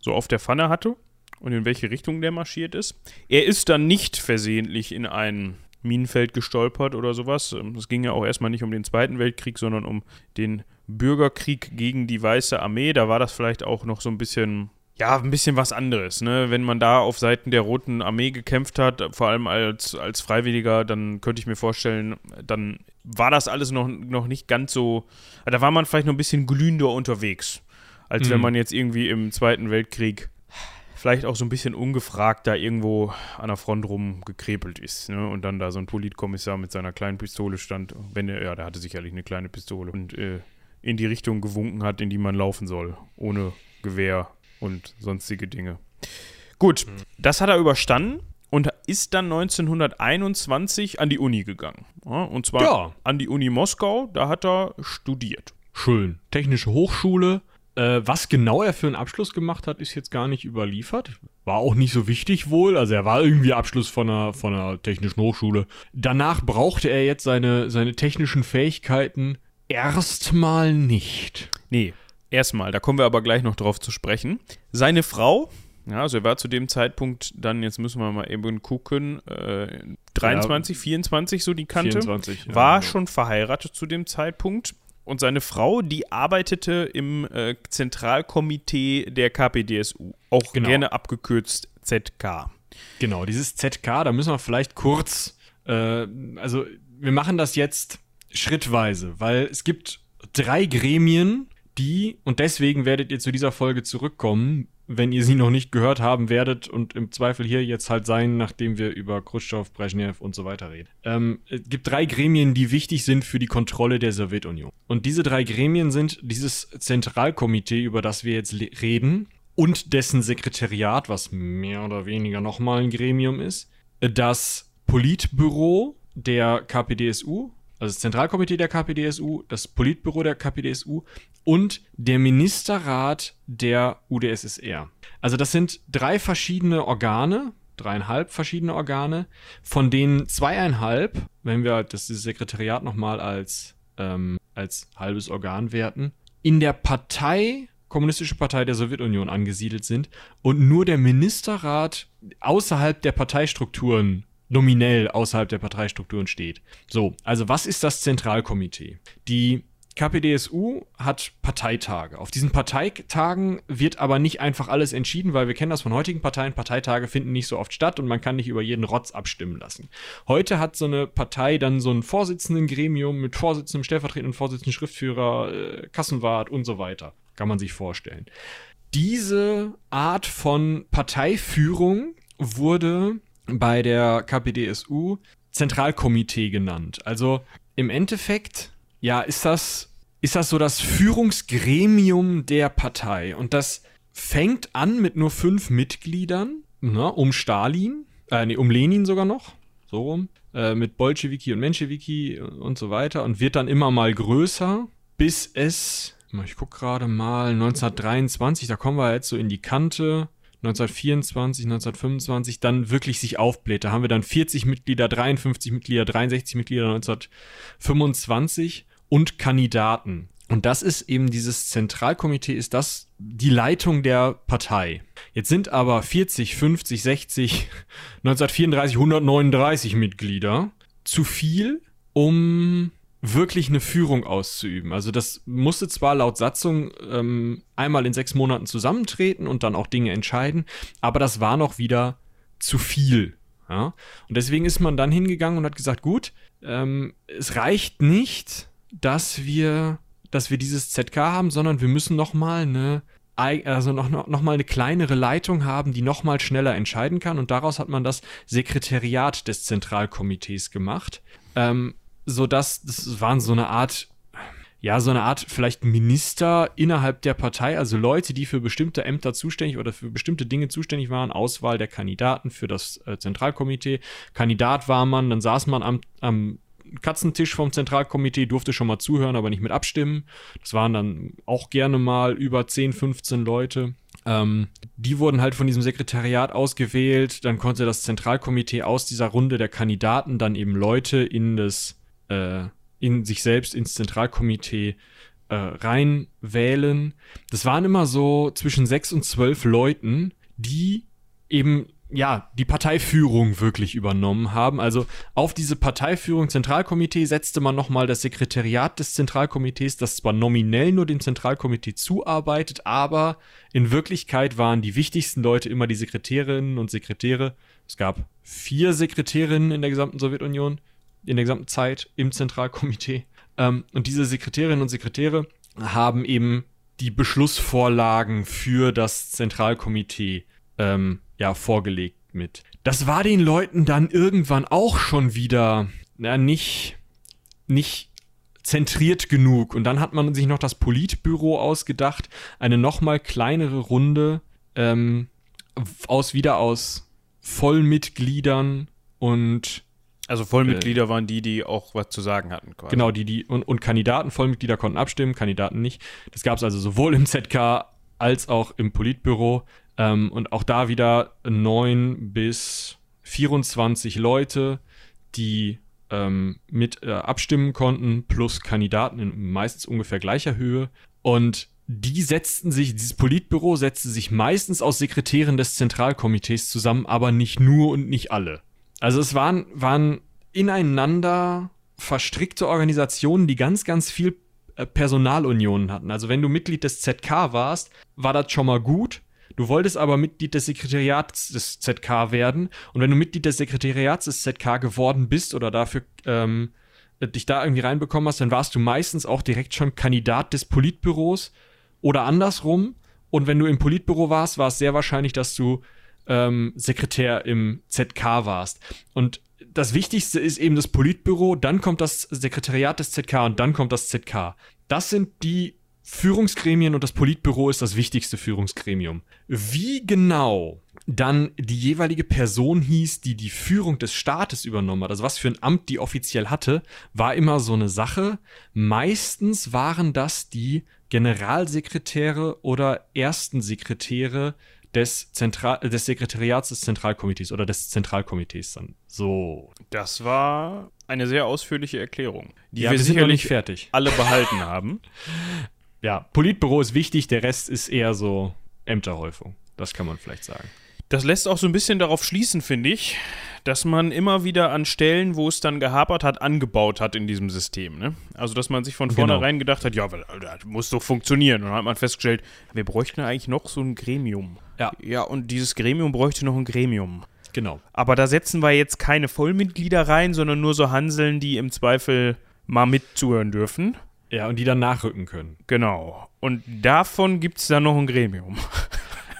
Speaker 1: so auf der Pfanne hatte und in welche Richtung der marschiert ist. Er ist dann nicht versehentlich in ein Minenfeld gestolpert oder sowas. Es ging ja auch erstmal nicht um den Zweiten Weltkrieg, sondern um den Bürgerkrieg gegen die Weiße Armee. Da war das vielleicht auch noch so ein bisschen ja, ein bisschen was anderes. Ne? Wenn man da auf Seiten der Roten Armee gekämpft hat, vor allem als, als Freiwilliger, dann könnte ich mir vorstellen, dann war das alles noch, noch nicht ganz so, da war man vielleicht noch ein bisschen glühender unterwegs, als mhm. wenn man jetzt irgendwie im Zweiten Weltkrieg vielleicht auch so ein bisschen ungefragt da irgendwo an der Front rumgekrepelt ist. Ne? Und dann da so ein Politkommissar mit seiner kleinen Pistole stand, wenn er, ja, der hatte sicherlich eine kleine Pistole und äh, in die Richtung gewunken hat, in die man laufen soll, ohne Gewehr und sonstige Dinge. Gut, mhm. das hat er überstanden und ist dann 1921 an die Uni gegangen. Ja, und zwar ja. an die Uni Moskau, da hat er studiert.
Speaker 2: Schön. Technische Hochschule, äh, was genau er für einen Abschluss gemacht hat, ist jetzt gar nicht überliefert. War auch nicht so wichtig wohl. Also er war irgendwie Abschluss von einer, von einer technischen Hochschule. Danach brauchte er jetzt seine, seine technischen Fähigkeiten erstmal nicht.
Speaker 1: Nee, erstmal. Da kommen wir aber gleich noch drauf zu sprechen. Seine Frau, ja, also er war zu dem Zeitpunkt dann, jetzt müssen wir mal eben gucken, äh, 23, ja, 24 so die Kante, 24, ja, war genau. schon verheiratet zu dem Zeitpunkt und seine Frau, die arbeitete im äh, Zentralkomitee der KPDSU, auch genau. gerne abgekürzt ZK.
Speaker 2: Genau, dieses ZK, da müssen wir vielleicht kurz, äh, also wir machen das jetzt schrittweise, weil es gibt drei Gremien, die, und deswegen werdet ihr zu dieser Folge zurückkommen, wenn ihr sie noch nicht gehört haben werdet und im Zweifel hier jetzt halt sein, nachdem wir über Khrushchev, Brezhnev und so weiter reden. Ähm, es gibt drei Gremien, die wichtig sind für die Kontrolle der Sowjetunion. Und diese drei Gremien sind dieses Zentralkomitee, über das wir jetzt reden, und dessen Sekretariat, was mehr oder weniger nochmal ein Gremium ist, das Politbüro der KPDSU, also das Zentralkomitee der KPDSU, das Politbüro der KPDSU und der Ministerrat der UdSSR. Also das sind drei verschiedene Organe, dreieinhalb verschiedene Organe, von denen zweieinhalb, wenn wir das Sekretariat nochmal als, ähm, als halbes Organ werten, in der Partei Kommunistische Partei der Sowjetunion angesiedelt sind und nur der Ministerrat außerhalb der Parteistrukturen nominell außerhalb der Parteistrukturen steht. So, also was ist das Zentralkomitee? Die KPDSU hat Parteitage. Auf diesen Parteitagen wird aber nicht einfach alles entschieden, weil wir kennen das von heutigen Parteien. Parteitage finden nicht so oft statt und man kann nicht über jeden Rotz abstimmen lassen. Heute hat so eine Partei dann so ein Vorsitzenden-Gremium mit Vorsitzendem, stellvertretenden Vorsitzenden, Schriftführer, äh, Kassenwart und so weiter. Kann man sich vorstellen. Diese Art von Parteiführung wurde bei der KPDSU Zentralkomitee genannt. Also im Endeffekt, ja, ist das, ist das so das Führungsgremium der Partei. Und das fängt an mit nur fünf Mitgliedern, ne, um Stalin, äh, nee, um Lenin sogar noch, so rum, äh, mit Bolschewiki und Menschewiki und so weiter und wird dann immer mal größer, bis es, ich gucke gerade mal, 1923, da kommen wir jetzt so in die Kante, 1924, 1925 dann wirklich sich aufbläht. Da haben wir dann 40 Mitglieder, 53 Mitglieder, 63 Mitglieder 1925 und Kandidaten. Und das ist eben dieses Zentralkomitee, ist das die Leitung der Partei. Jetzt sind aber 40, 50, 60, 1934, 139 Mitglieder zu viel, um wirklich eine Führung auszuüben. Also das musste zwar laut Satzung ähm, einmal in sechs Monaten zusammentreten und dann auch Dinge entscheiden, aber das war noch wieder zu viel. Ja? Und deswegen ist man dann hingegangen und hat gesagt, gut, ähm, es reicht nicht, dass wir, dass wir dieses ZK haben, sondern wir müssen noch mal eine also noch, noch, noch mal eine kleinere Leitung haben, die noch mal schneller entscheiden kann. Und daraus hat man das Sekretariat des Zentralkomitees gemacht. Ähm, so dass das waren so eine Art ja, so eine Art vielleicht Minister innerhalb der Partei, also Leute, die für bestimmte Ämter zuständig oder für bestimmte Dinge zuständig waren, Auswahl der Kandidaten für das äh, Zentralkomitee. Kandidat war man, dann saß man am, am Katzentisch vom Zentralkomitee, durfte schon mal zuhören, aber nicht mit abstimmen. Das waren dann auch gerne mal über 10, 15 Leute. Ähm, die wurden halt von diesem Sekretariat ausgewählt. Dann konnte das Zentralkomitee aus dieser Runde der Kandidaten dann eben Leute in das äh, in sich selbst ins Zentralkomitee äh, reinwählen. Das waren immer so zwischen sechs und zwölf Leuten, die eben ja, die Parteiführung wirklich übernommen haben. Also auf diese Parteiführung Zentralkomitee setzte man nochmal das Sekretariat des Zentralkomitees, das zwar nominell nur dem Zentralkomitee zuarbeitet, aber in Wirklichkeit waren die wichtigsten Leute immer die Sekretärinnen und Sekretäre. Es gab vier Sekretärinnen in der gesamten Sowjetunion in der gesamten Zeit im Zentralkomitee. Ähm, und diese Sekretärinnen und Sekretäre haben eben die Beschlussvorlagen für das Zentralkomitee ähm, ja, vorgelegt mit. Das war den Leuten dann irgendwann auch schon wieder na, nicht, nicht zentriert genug. Und dann hat man sich noch das Politbüro ausgedacht, eine nochmal kleinere Runde ähm, aus wieder aus Vollmitgliedern und
Speaker 1: also Vollmitglieder waren die, die auch was zu sagen hatten.
Speaker 2: Quasi. Genau, die, die und, und Kandidaten, Vollmitglieder konnten abstimmen, Kandidaten nicht. Das gab es also sowohl im ZK als auch im Politbüro. Ähm, und auch da wieder neun bis 24 Leute, die ähm, mit äh, abstimmen konnten, plus Kandidaten in meistens ungefähr gleicher Höhe. Und die setzten sich, dieses Politbüro setzte sich meistens aus Sekretären des Zentralkomitees zusammen, aber nicht nur und nicht alle. Also es waren, waren ineinander verstrickte Organisationen, die ganz, ganz viel äh, Personalunionen hatten. Also wenn du Mitglied des ZK warst, war das schon mal gut. Du wolltest aber Mitglied des Sekretariats des ZK werden. Und wenn du Mitglied des Sekretariats des ZK geworden bist oder dafür ähm, dich da irgendwie reinbekommen hast, dann warst du meistens auch direkt schon Kandidat des Politbüros oder andersrum. Und wenn du im Politbüro warst, war es sehr wahrscheinlich, dass du ähm, Sekretär im ZK warst. Und das Wichtigste ist eben das Politbüro, dann kommt das Sekretariat des ZK und dann kommt das ZK. Das sind die Führungsgremien und das Politbüro ist das wichtigste Führungsgremium. Wie genau dann die jeweilige Person hieß, die die Führung des Staates übernommen hat, also was für ein Amt die offiziell hatte, war immer so eine Sache. Meistens waren das die Generalsekretäre oder ersten Sekretäre des, Zentral des Sekretariats des Zentralkomitees oder des Zentralkomitees dann. So.
Speaker 1: Das war eine sehr ausführliche Erklärung,
Speaker 2: die ja, wir, wir sicherlich fertig.
Speaker 1: alle behalten haben. (laughs)
Speaker 2: Ja, Politbüro ist wichtig, der Rest ist eher so Ämterhäufung. Das kann man vielleicht sagen.
Speaker 1: Das lässt auch so ein bisschen darauf schließen, finde ich, dass man immer wieder an Stellen, wo es dann gehapert hat, angebaut hat in diesem System. Ne? Also, dass man sich von genau. vornherein genau. gedacht hat, ja, das muss doch funktionieren. Und dann hat man festgestellt, wir bräuchten eigentlich noch so ein Gremium.
Speaker 2: Ja.
Speaker 1: Ja, und dieses Gremium bräuchte noch ein Gremium.
Speaker 2: Genau.
Speaker 1: Aber da setzen wir jetzt keine Vollmitglieder rein, sondern nur so Hanseln, die im Zweifel mal mitzuhören dürfen.
Speaker 2: Ja, und die dann nachrücken können.
Speaker 1: Genau. Und davon gibt es dann noch ein Gremium. (laughs)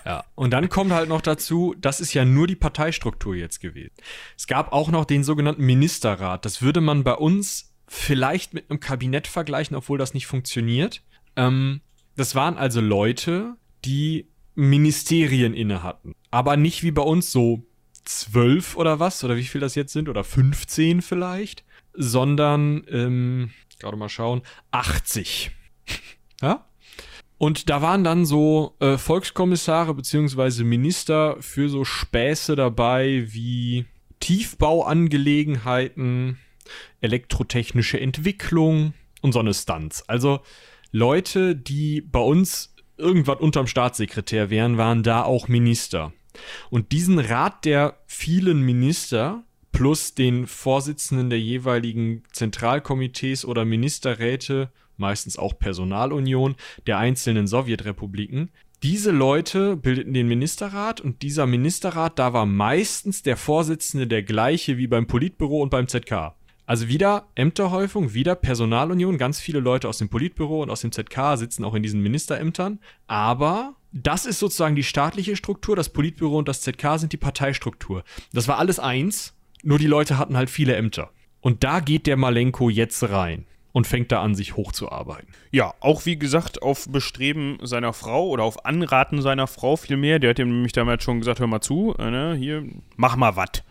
Speaker 2: Ja, und dann kommt halt noch dazu, das ist ja nur die Parteistruktur jetzt gewesen. Es gab auch noch den sogenannten Ministerrat. Das würde man bei uns vielleicht mit einem Kabinett vergleichen, obwohl das nicht funktioniert. Ähm, das waren also Leute, die Ministerien inne hatten. Aber nicht wie bei uns so zwölf oder was, oder wie viel das jetzt sind, oder 15 vielleicht, sondern, ähm, gerade mal schauen, 80. (laughs) ja? Und da waren dann so äh, Volkskommissare beziehungsweise Minister für so Späße dabei wie Tiefbauangelegenheiten, elektrotechnische Entwicklung und so eine Stunts. Also Leute, die bei uns irgendwas unterm Staatssekretär wären, waren da auch Minister. Und diesen Rat der vielen Minister plus den Vorsitzenden der jeweiligen Zentralkomitees oder Ministerräte meistens auch Personalunion der einzelnen Sowjetrepubliken. Diese Leute bildeten den Ministerrat und dieser Ministerrat, da war meistens der Vorsitzende der gleiche wie beim Politbüro und beim ZK. Also wieder Ämterhäufung, wieder Personalunion, ganz viele Leute aus dem Politbüro und aus dem ZK sitzen auch in diesen Ministerämtern, aber das ist sozusagen die staatliche Struktur, das Politbüro und das ZK sind die Parteistruktur. Das war alles eins, nur die Leute hatten halt viele Ämter. Und da geht der Malenko jetzt rein und fängt da an, sich hochzuarbeiten.
Speaker 1: Ja, auch wie gesagt, auf Bestreben seiner Frau oder auf Anraten seiner Frau vielmehr. Der hat ihm nämlich damals schon gesagt: Hör mal zu, äh, ne, hier, mach mal was.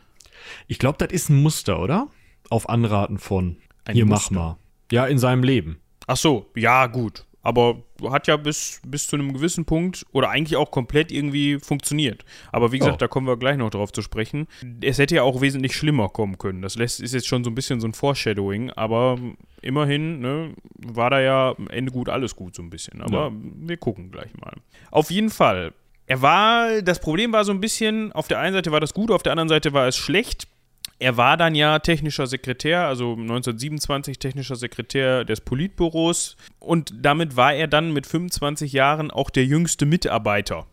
Speaker 2: Ich glaube, das ist ein Muster, oder? Auf Anraten von. Ein hier, Muster. mach mal. Ja, in seinem Leben.
Speaker 1: Ach so, ja, gut aber hat ja bis, bis zu einem gewissen Punkt oder eigentlich auch komplett irgendwie funktioniert. Aber wie gesagt, oh. da kommen wir gleich noch drauf zu sprechen. Es hätte ja auch wesentlich schlimmer kommen können. Das lässt, ist jetzt schon so ein bisschen so ein Foreshadowing, aber immerhin ne, war da ja am Ende gut alles gut so ein bisschen. Aber ja. wir gucken gleich mal. Auf jeden Fall. Er war, das Problem war so ein bisschen, auf der einen Seite war das gut, auf der anderen Seite war es schlecht er war dann ja technischer Sekretär, also 1927 technischer Sekretär des Politbüros und damit war er dann mit 25 Jahren auch der jüngste Mitarbeiter.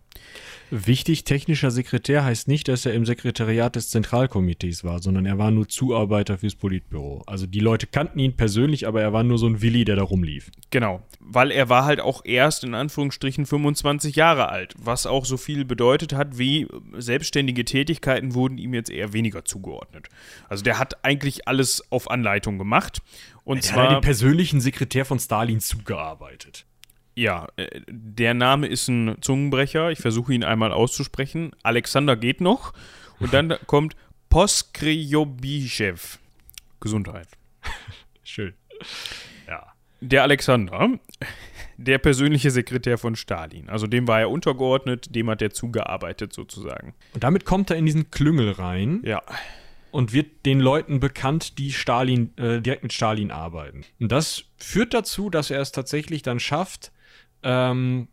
Speaker 2: Wichtig, technischer Sekretär heißt nicht, dass er im Sekretariat des Zentralkomitees war, sondern er war nur Zuarbeiter fürs Politbüro. Also die Leute kannten ihn persönlich, aber er war nur so ein Willi, der da rumlief.
Speaker 1: Genau, weil er war halt auch erst in Anführungsstrichen 25 Jahre alt, was auch so viel bedeutet hat, wie selbstständige Tätigkeiten wurden ihm jetzt eher weniger zugeordnet. Also der hat eigentlich alles auf Anleitung gemacht. Und
Speaker 2: der
Speaker 1: zwar
Speaker 2: hat dem persönlichen Sekretär von Stalin zugearbeitet.
Speaker 1: Ja, äh, der Name ist ein Zungenbrecher. Ich versuche ihn einmal auszusprechen. Alexander geht noch. Und dann (laughs) kommt Poskryobishev. Gesundheit. (laughs)
Speaker 2: Schön. Ja.
Speaker 1: Der Alexander, der persönliche Sekretär von Stalin. Also dem war er untergeordnet, dem hat er zugearbeitet sozusagen.
Speaker 2: Und damit kommt er in diesen Klüngel rein.
Speaker 1: Ja.
Speaker 2: Und wird den Leuten bekannt, die Stalin, äh, direkt mit Stalin arbeiten. Und das führt dazu, dass er es tatsächlich dann schafft, ähm,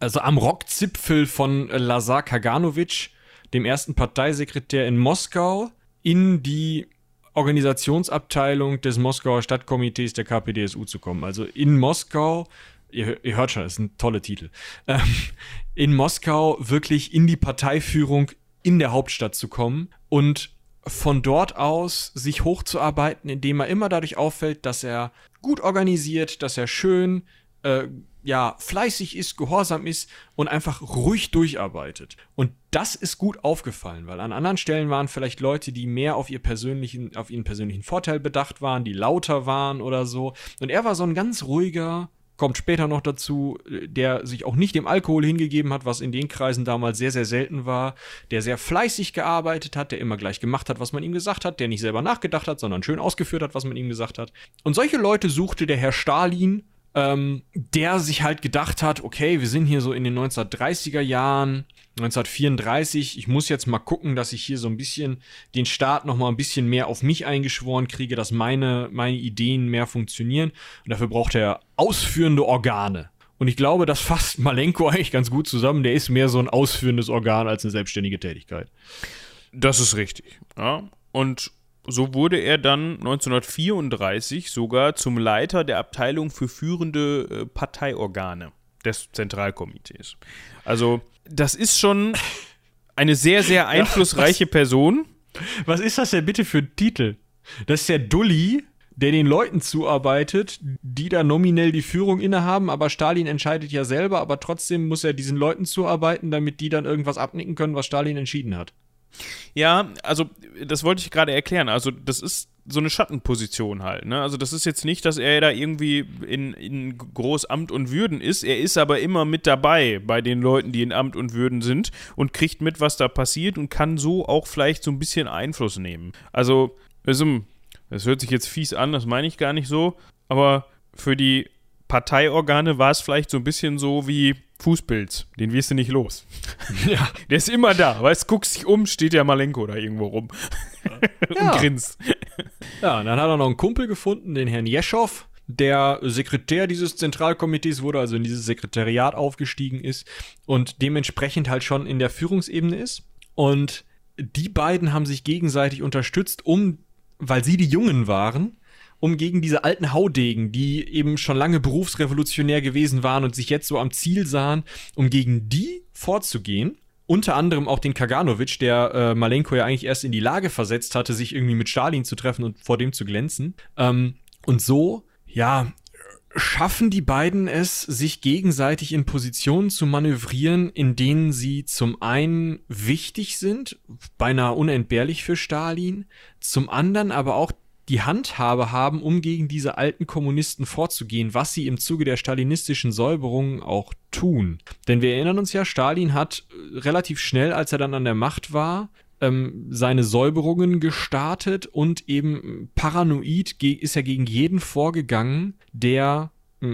Speaker 2: also am Rockzipfel von Lazar Kaganovic, dem ersten Parteisekretär in Moskau, in die Organisationsabteilung des Moskauer Stadtkomitees der KPDSU zu kommen. Also in Moskau, ihr, ihr hört schon, das ist ein toller Titel, ähm, in Moskau wirklich in die Parteiführung in der Hauptstadt zu kommen und von dort aus sich hochzuarbeiten, indem er immer dadurch auffällt, dass er gut organisiert, dass er schön äh, ja, fleißig ist, gehorsam ist und einfach ruhig durcharbeitet. Und das ist gut aufgefallen, weil an anderen Stellen waren vielleicht Leute, die mehr auf, ihr persönlichen, auf ihren persönlichen Vorteil bedacht waren, die lauter waren oder so. Und er war so ein ganz ruhiger, kommt später noch dazu, der sich auch nicht dem Alkohol hingegeben hat, was in den Kreisen damals sehr, sehr selten war, der sehr fleißig gearbeitet hat, der immer gleich gemacht hat, was man ihm gesagt hat, der nicht selber nachgedacht hat, sondern schön ausgeführt hat, was man ihm gesagt hat. Und solche Leute suchte der Herr Stalin ähm, der sich halt gedacht hat, okay, wir sind hier so in den 1930er Jahren, 1934, ich muss jetzt mal gucken, dass ich hier so ein bisschen den Staat noch mal ein bisschen mehr auf mich eingeschworen kriege, dass meine, meine Ideen mehr funktionieren. Und dafür braucht er ausführende Organe. Und ich glaube, das fasst Malenko (laughs) eigentlich ganz gut zusammen. Der ist mehr so ein ausführendes Organ als eine selbstständige Tätigkeit.
Speaker 1: Das ist richtig. Ja. Und so wurde er dann 1934 sogar zum Leiter der Abteilung für führende äh, Parteiorgane des Zentralkomitees. Also, das ist schon eine sehr, sehr (laughs) einflussreiche ja, was, Person.
Speaker 2: Was ist das denn bitte für ein Titel? Das ist der Dulli, der den Leuten zuarbeitet, die da nominell die Führung innehaben, aber Stalin entscheidet ja selber, aber trotzdem muss er diesen Leuten zuarbeiten, damit die dann irgendwas abnicken können, was Stalin entschieden hat.
Speaker 1: Ja, also das wollte ich gerade erklären. Also das ist so eine Schattenposition halt. Ne? Also das ist jetzt nicht, dass er da irgendwie in, in Großamt und Würden ist. Er ist aber immer mit dabei bei den Leuten, die in Amt und Würden sind und kriegt mit, was da passiert und kann so auch vielleicht so ein bisschen Einfluss nehmen. Also, das hört sich jetzt fies an, das meine ich gar nicht so, aber für die Parteiorgane war es vielleicht so ein bisschen so wie Fußpilz, den wirst du nicht los. (laughs) Ja. Der ist immer da, weißt, guckst dich um, steht der Malenko da irgendwo rum (laughs) und
Speaker 2: ja.
Speaker 1: grinst.
Speaker 2: Ja, und dann hat er noch einen Kumpel gefunden, den Herrn Jeschow, der Sekretär dieses Zentralkomitees wurde, also in dieses Sekretariat aufgestiegen ist und dementsprechend halt schon in der Führungsebene ist. Und die beiden haben sich gegenseitig unterstützt, um, weil sie die Jungen waren, um gegen diese alten Haudegen, die eben schon lange berufsrevolutionär gewesen waren und sich jetzt so am Ziel sahen, um gegen die vorzugehen. Unter anderem auch den Kaganovic, der äh, Malenko ja eigentlich erst in die Lage versetzt hatte, sich irgendwie mit Stalin zu treffen und vor dem zu glänzen. Ähm, und so, ja, schaffen die beiden es, sich gegenseitig in Positionen zu manövrieren, in denen sie zum einen wichtig sind, beinahe unentbehrlich für Stalin, zum anderen aber auch die Handhabe haben, um gegen diese alten Kommunisten vorzugehen, was sie im Zuge der stalinistischen Säuberungen auch tun. Denn wir erinnern uns ja, Stalin hat äh, relativ schnell, als er dann an der Macht war, ähm, seine Säuberungen gestartet und eben paranoid ist er gegen jeden vorgegangen, der, äh,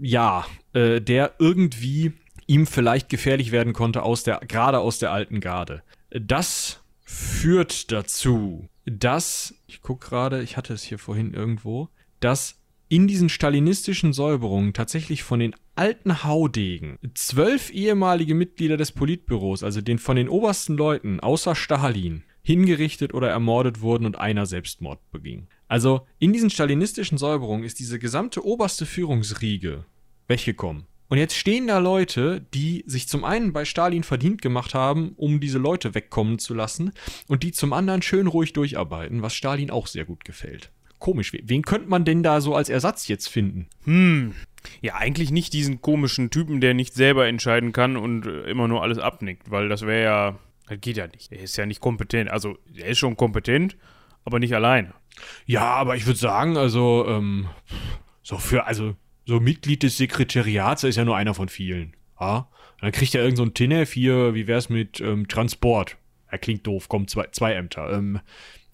Speaker 2: ja, äh, der irgendwie ihm vielleicht gefährlich werden konnte, aus der, gerade aus der alten Garde. Das führt dazu, dass, ich gucke gerade, ich hatte es hier vorhin irgendwo, dass in diesen stalinistischen Säuberungen tatsächlich von den alten Haudegen zwölf ehemalige Mitglieder des Politbüros, also den von den obersten Leuten außer Stalin, hingerichtet oder ermordet wurden und einer Selbstmord beging. Also in diesen stalinistischen Säuberungen ist diese gesamte oberste Führungsriege weggekommen. Und jetzt stehen da Leute, die sich zum einen bei Stalin verdient gemacht haben, um diese Leute wegkommen zu lassen, und die zum anderen schön ruhig durcharbeiten, was Stalin auch sehr gut gefällt. Komisch, wen könnte man denn da so als Ersatz jetzt finden?
Speaker 1: Hm. Ja, eigentlich nicht diesen komischen Typen, der nicht selber entscheiden kann und äh, immer nur alles abnickt, weil das wäre ja. Das geht ja nicht. Er ist ja nicht kompetent. Also, er ist schon kompetent, aber nicht alleine.
Speaker 2: Ja, aber ich würde sagen, also, ähm, so für, also, so Mitglied des Sekretariats ist ja nur einer von vielen. Ja? dann kriegt er irgend so ein Tinef hier, wie wär's mit ähm, Transport? Er klingt doof, kommt zwei, zwei Ämter. Ähm,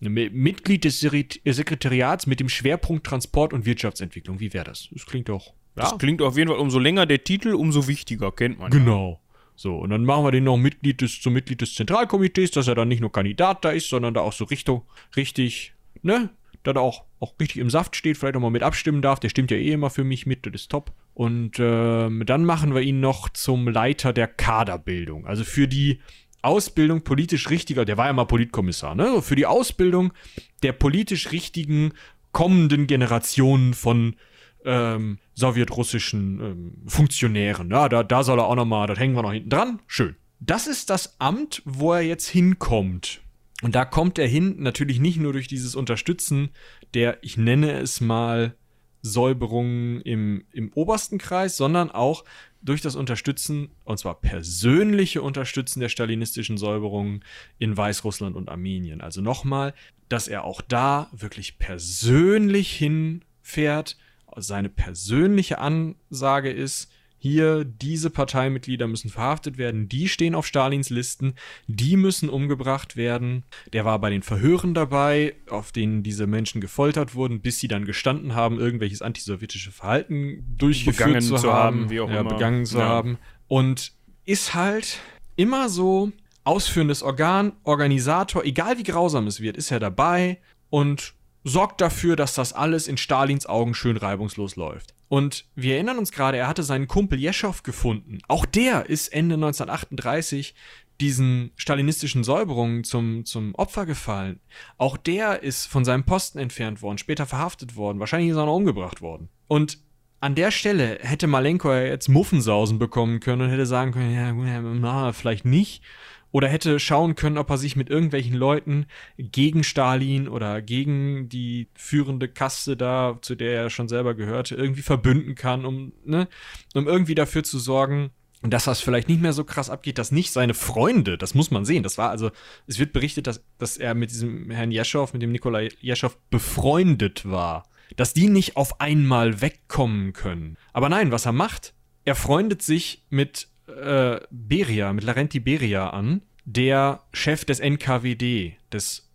Speaker 2: Mitglied des Sekretariats mit dem Schwerpunkt Transport und Wirtschaftsentwicklung. Wie wäre das? Das klingt doch.
Speaker 1: Ja. Das klingt auf jeden Fall, umso länger der Titel, umso wichtiger, kennt man.
Speaker 2: Genau. Ja. So, und dann machen wir den noch Mitglied des, zum Mitglied des Zentralkomitees, dass er dann nicht nur Kandidat da ist, sondern da auch so Richtung, richtig, ne? Da auch, auch richtig im Saft steht, vielleicht auch mal mit abstimmen darf. Der stimmt ja eh immer für mich mit, das ist top. Und ähm, dann machen wir ihn noch zum Leiter der Kaderbildung. Also für die Ausbildung politisch richtiger, der war ja mal Politkommissar, ne? Für die Ausbildung der politisch richtigen kommenden Generationen von ähm, sowjetrussischen ähm, Funktionären. Ja, da, da soll er auch nochmal, das hängen wir noch hinten dran. Schön. Das ist das Amt, wo er jetzt hinkommt. Und da kommt er hin, natürlich nicht nur durch dieses Unterstützen der, ich nenne es mal, Säuberungen im, im obersten Kreis, sondern auch durch das Unterstützen, und zwar persönliche Unterstützen der stalinistischen Säuberungen in Weißrussland und Armenien. Also nochmal, dass er auch da wirklich persönlich hinfährt, seine persönliche Ansage ist, hier, diese Parteimitglieder müssen verhaftet werden, die stehen auf Stalins Listen, die müssen umgebracht werden. Der war bei den Verhören dabei, auf denen diese Menschen gefoltert wurden, bis sie dann gestanden haben, irgendwelches antisowjetische Verhalten durchgeführt begangen zu, zu haben, haben, wie auch ja, immer. begangen zu ja. haben. Und ist halt immer so ausführendes Organ, Organisator, egal wie grausam es wird, ist er dabei und sorgt dafür, dass das alles in Stalins Augen schön reibungslos läuft. Und wir erinnern uns gerade, er hatte seinen Kumpel Jeschow gefunden. Auch der ist Ende 1938 diesen stalinistischen Säuberungen zum, zum Opfer gefallen. Auch der ist von seinem Posten entfernt worden, später verhaftet worden, wahrscheinlich ist er noch umgebracht worden. Und an der Stelle hätte Malenko jetzt Muffensausen bekommen können und hätte sagen können, ja, na, vielleicht nicht oder hätte schauen können, ob er sich mit irgendwelchen Leuten gegen Stalin oder gegen die führende Kaste da, zu der er schon selber gehörte, irgendwie verbünden kann, um, ne, um irgendwie dafür zu sorgen, dass das vielleicht nicht mehr so krass abgeht, dass nicht seine Freunde, das muss man sehen, das war also, es wird berichtet, dass, dass er mit diesem Herrn Jeschow, mit dem Nikolai Jeschow befreundet war, dass die nicht auf einmal wegkommen können. Aber nein, was er macht, er freundet sich mit äh, Beria, mit Laurenti Beria an, der Chef des NKWD, des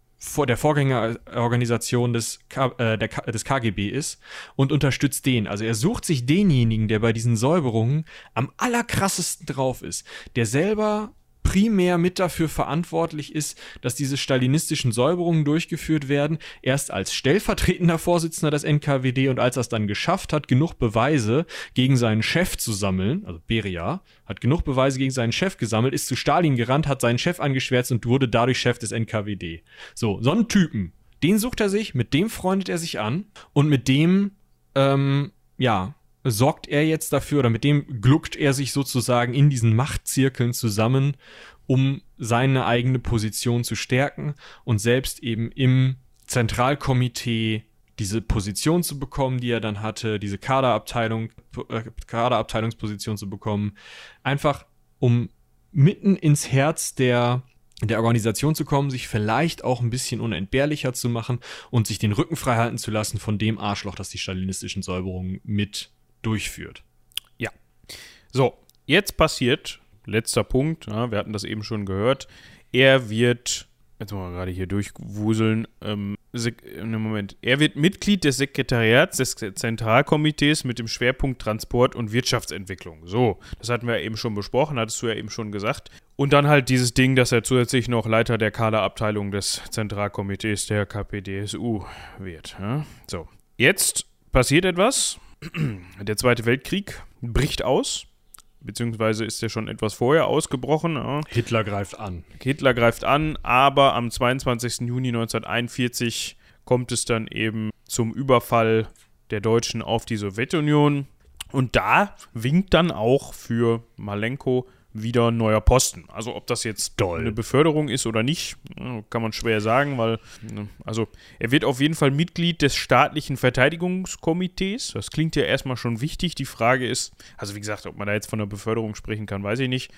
Speaker 2: der Vorgängerorganisation des, K, äh, der, des KGB ist und unterstützt den. Also er sucht sich denjenigen, der bei diesen Säuberungen am allerkrassesten drauf ist, der selber primär mit dafür verantwortlich ist, dass diese stalinistischen Säuberungen durchgeführt werden, erst als stellvertretender Vorsitzender des NKWD und als er es dann geschafft hat, genug Beweise gegen seinen Chef zu sammeln, also Beria, hat genug Beweise gegen seinen Chef gesammelt, ist zu Stalin gerannt, hat seinen Chef angeschwärzt und wurde dadurch Chef des NKWD. So, so einen Typen, den sucht er sich, mit dem freundet er sich an und mit dem, ähm, ja, sorgt er jetzt dafür oder mit dem gluckt er sich sozusagen in diesen Machtzirkeln zusammen, um seine eigene Position zu stärken und selbst eben im Zentralkomitee diese Position zu bekommen, die er dann hatte, diese Kaderabteilung, äh, Kaderabteilungsposition zu bekommen, einfach um mitten ins Herz der der Organisation zu kommen, sich vielleicht auch ein bisschen unentbehrlicher zu machen und sich den Rücken frei halten zu lassen von dem Arschloch, das die stalinistischen Säuberungen mit durchführt.
Speaker 1: Ja. So, jetzt passiert, letzter Punkt, ja, wir hatten das eben schon gehört, er wird, jetzt mal gerade hier durchwuseln, ähm, Moment, er wird Mitglied des Sekretariats des Zentralkomitees mit dem Schwerpunkt Transport und Wirtschaftsentwicklung. So, das hatten wir eben schon besprochen, hattest du ja eben schon gesagt. Und dann halt dieses Ding, dass er zusätzlich noch Leiter der Kaderabteilung des Zentralkomitees der KPDSU wird. Ja? So, jetzt passiert etwas, der Zweite Weltkrieg bricht aus, beziehungsweise ist er schon etwas vorher ausgebrochen. Ja.
Speaker 2: Hitler greift an.
Speaker 1: Hitler greift an, aber am 22. Juni 1941 kommt es dann eben zum Überfall der Deutschen auf die Sowjetunion. Und da winkt dann auch für Malenko wieder ein neuer Posten. Also ob das jetzt
Speaker 2: Doll.
Speaker 1: eine Beförderung ist oder nicht, kann man schwer sagen, weil ne, also er wird auf jeden Fall Mitglied des staatlichen Verteidigungskomitees. Das klingt ja erstmal schon wichtig. Die Frage ist, also wie gesagt, ob man da jetzt von einer Beförderung sprechen kann, weiß ich nicht.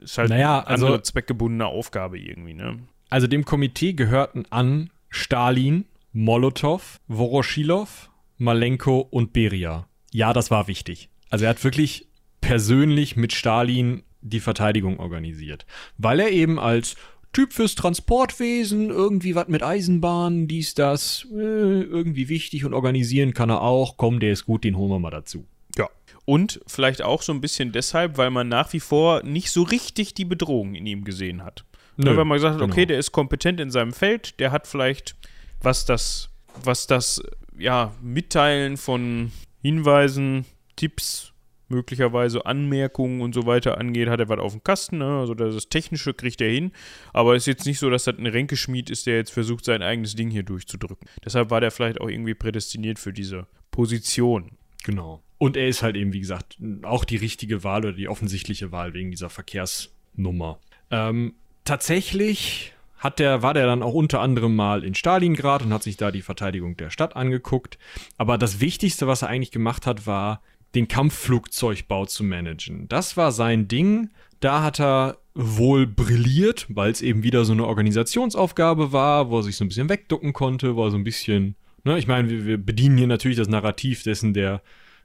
Speaker 1: Ist halt
Speaker 2: Naja,
Speaker 1: eine
Speaker 2: also-
Speaker 1: andere zweckgebundene Aufgabe irgendwie, ne?
Speaker 2: Also dem Komitee gehörten an Stalin, Molotow, Voroshilov, Malenko und Beria. Ja, das war wichtig. Also er hat wirklich persönlich mit Stalin die Verteidigung organisiert, weil er eben als Typ fürs Transportwesen, irgendwie was mit Eisenbahnen, dies, das, äh, irgendwie wichtig und organisieren kann er auch. Komm, der ist gut, den holen wir mal dazu.
Speaker 1: Ja. Und vielleicht auch so ein bisschen deshalb, weil man nach wie vor nicht so richtig die Bedrohung in ihm gesehen hat.
Speaker 2: Nö,
Speaker 1: wenn man gesagt hat,
Speaker 2: genau.
Speaker 1: okay, der ist kompetent in seinem Feld, der hat vielleicht, was das, was das, ja, Mitteilen von Hinweisen, Tipps, möglicherweise Anmerkungen und so weiter angeht, hat er was auf dem Kasten, ne? also das Technische kriegt er hin, aber es ist jetzt nicht so, dass das ein Ränkeschmied ist, der jetzt versucht, sein eigenes Ding hier durchzudrücken. Deshalb war der vielleicht auch irgendwie prädestiniert für diese Position.
Speaker 2: Genau. Und er ist halt eben, wie gesagt, auch die richtige Wahl oder die offensichtliche Wahl wegen dieser Verkehrsnummer. Ähm, tatsächlich hat der, war der dann auch unter anderem mal in Stalingrad und hat sich da die Verteidigung der Stadt angeguckt. Aber das Wichtigste, was er eigentlich gemacht hat, war, den Kampfflugzeugbau zu managen. Das war sein Ding. Da hat er wohl brilliert, weil es eben wieder so eine Organisationsaufgabe war, wo er sich so ein bisschen wegducken konnte, wo er so ein bisschen, ne, ich meine, wir, wir bedienen hier natürlich das Narrativ dessen, der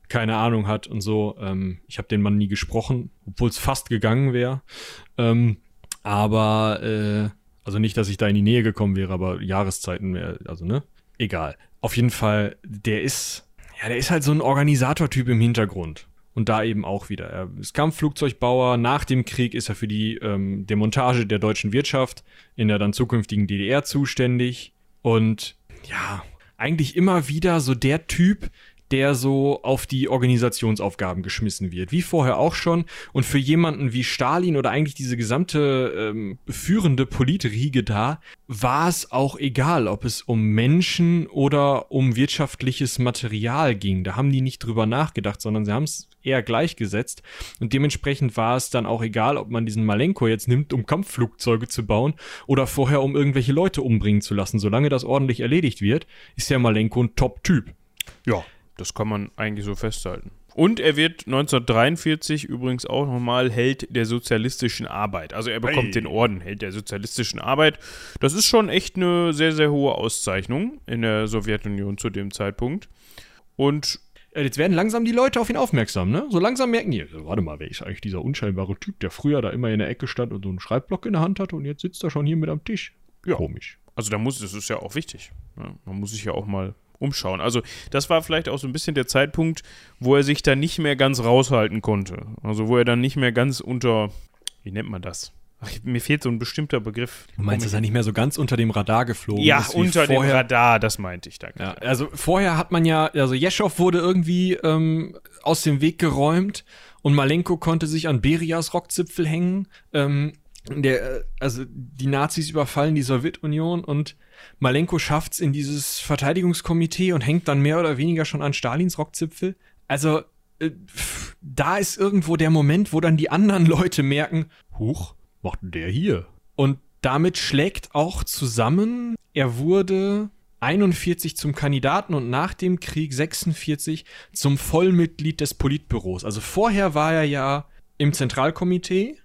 Speaker 2: keine Ahnung hat und so. Ähm, ich habe den Mann nie gesprochen, obwohl es fast gegangen wäre. Ähm, aber, äh, also nicht, dass ich da in die Nähe gekommen wäre, aber Jahreszeiten wäre, also ne, egal. Auf jeden Fall, der ist, ja, der ist halt so ein Organisatortyp im Hintergrund. Und da eben auch wieder. Er ist Kampfflugzeugbauer. Nach dem Krieg ist er für die ähm, Demontage der deutschen Wirtschaft in der dann zukünftigen DDR zuständig. Und ja, eigentlich immer wieder so der Typ, der so auf die Organisationsaufgaben geschmissen wird. Wie vorher auch schon. Und für jemanden wie Stalin oder eigentlich diese gesamte ähm, führende Politriege da, war es auch egal, ob es um Menschen oder um wirtschaftliches Material ging. Da haben die nicht drüber nachgedacht, sondern sie haben es eher gleichgesetzt. Und dementsprechend war es dann auch egal, ob man diesen Malenko jetzt nimmt, um Kampfflugzeuge zu bauen oder vorher, um irgendwelche Leute umbringen zu lassen. Solange das ordentlich erledigt wird, ist der Malenko ein Top-Typ.
Speaker 1: Ja, das kann man eigentlich so festhalten. Und er wird 1943 übrigens auch nochmal Held der sozialistischen Arbeit. Also er bekommt
Speaker 2: Hey.
Speaker 1: den Orden Held der sozialistischen Arbeit. Das ist schon echt eine sehr, sehr hohe Auszeichnung in der Sowjetunion zu dem Zeitpunkt. Und
Speaker 2: Jetzt werden langsam die Leute auf ihn aufmerksam, ne? So langsam merken die, also, warte mal, wer ist eigentlich dieser unscheinbare Typ, der früher da immer in der Ecke stand und so einen Schreibblock in der Hand hatte und jetzt sitzt er schon hier mit am Tisch?
Speaker 1: Ja.
Speaker 2: Komisch.
Speaker 1: Also da muss, das ist ja auch wichtig. Ja, man muss sich ja auch mal umschauen. Also das war vielleicht auch so ein bisschen der Zeitpunkt, wo er sich da nicht mehr ganz raushalten konnte. Also wo er dann nicht mehr ganz unter, wie nennt man das? Ach, mir fehlt so ein bestimmter Begriff.
Speaker 2: Du meinst, dass er nicht mehr so ganz unter dem Radar geflogen
Speaker 1: Ja,
Speaker 2: ist? wie
Speaker 1: unter dem
Speaker 2: vorher?
Speaker 1: Radar, das meinte ich, danke.
Speaker 2: Ja, also vorher hat man ja, also Jeschow wurde irgendwie ähm, aus dem Weg geräumt und Malenko konnte sich an Berias Rockzipfel hängen. Ähm, der, äh, also die Nazis überfallen die Sowjetunion und Malenko schafft's in dieses Verteidigungskomitee und hängt dann mehr oder weniger schon an Stalins Rockzipfel. Also äh, da ist irgendwo der Moment, wo dann die anderen Leute merken, huch, macht denn der hier? Und damit schlägt auch zusammen, er wurde 41 zum Kandidaten und nach dem Krieg 46 zum Vollmitglied des Politbüros. Also vorher war er ja im Zentralkomitee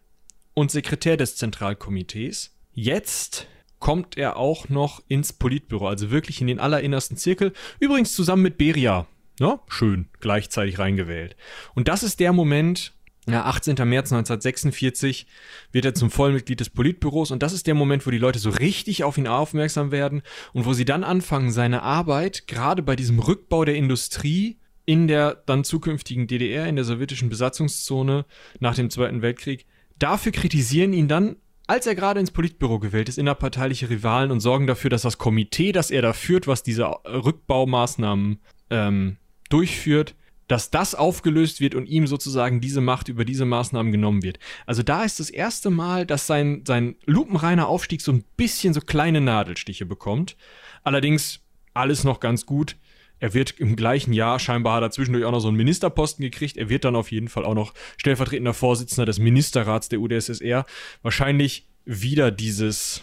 Speaker 2: und Sekretär des Zentralkomitees. Jetzt kommt er auch noch ins Politbüro, also wirklich in den allerinnersten Zirkel. Übrigens zusammen mit Beria. Ja, schön, gleichzeitig reingewählt. Und das ist der Moment, ja, 18. März 1946 wird er zum Vollmitglied des Politbüros und das ist der Moment, wo die Leute so richtig auf ihn aufmerksam werden und wo sie dann anfangen, seine Arbeit, gerade bei diesem Rückbau der Industrie in der dann zukünftigen DDR, in der sowjetischen Besatzungszone nach dem Zweiten Weltkrieg, dafür kritisieren ihn dann, als er gerade ins Politbüro gewählt ist, innerparteiliche Rivalen und sorgen dafür, dass das Komitee, das er da führt, was diese Rückbaumaßnahmen ähm, durchführt, dass das aufgelöst wird und ihm sozusagen diese Macht über diese Maßnahmen genommen wird. Also da ist das erste Mal, dass sein, sein lupenreiner Aufstieg so ein bisschen so kleine Nadelstiche bekommt. Allerdings alles noch ganz gut. Er wird im gleichen Jahr, scheinbar hat er zwischendurch auch noch so einen Ministerposten gekriegt. Er wird dann auf jeden Fall auch noch stellvertretender Vorsitzender des Ministerrats der UdSSR. Wahrscheinlich wieder dieses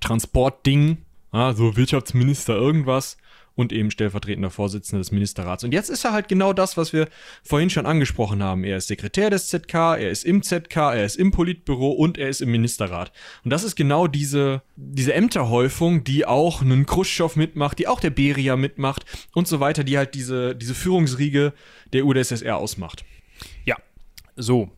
Speaker 2: Transportding, ja, so Wirtschaftsminister irgendwas und eben stellvertretender Vorsitzender des Ministerrats. Und jetzt ist er halt genau das, was wir vorhin schon angesprochen haben. Er ist Sekretär des ZK, er ist im ZK, er ist im Politbüro und er ist im Ministerrat. Und das ist genau diese, diese Ämterhäufung, die auch einen Khrushchev mitmacht, die auch der Beria mitmacht und so weiter, die halt diese, diese Führungsriege der UdSSR ausmacht.
Speaker 1: Ja, so,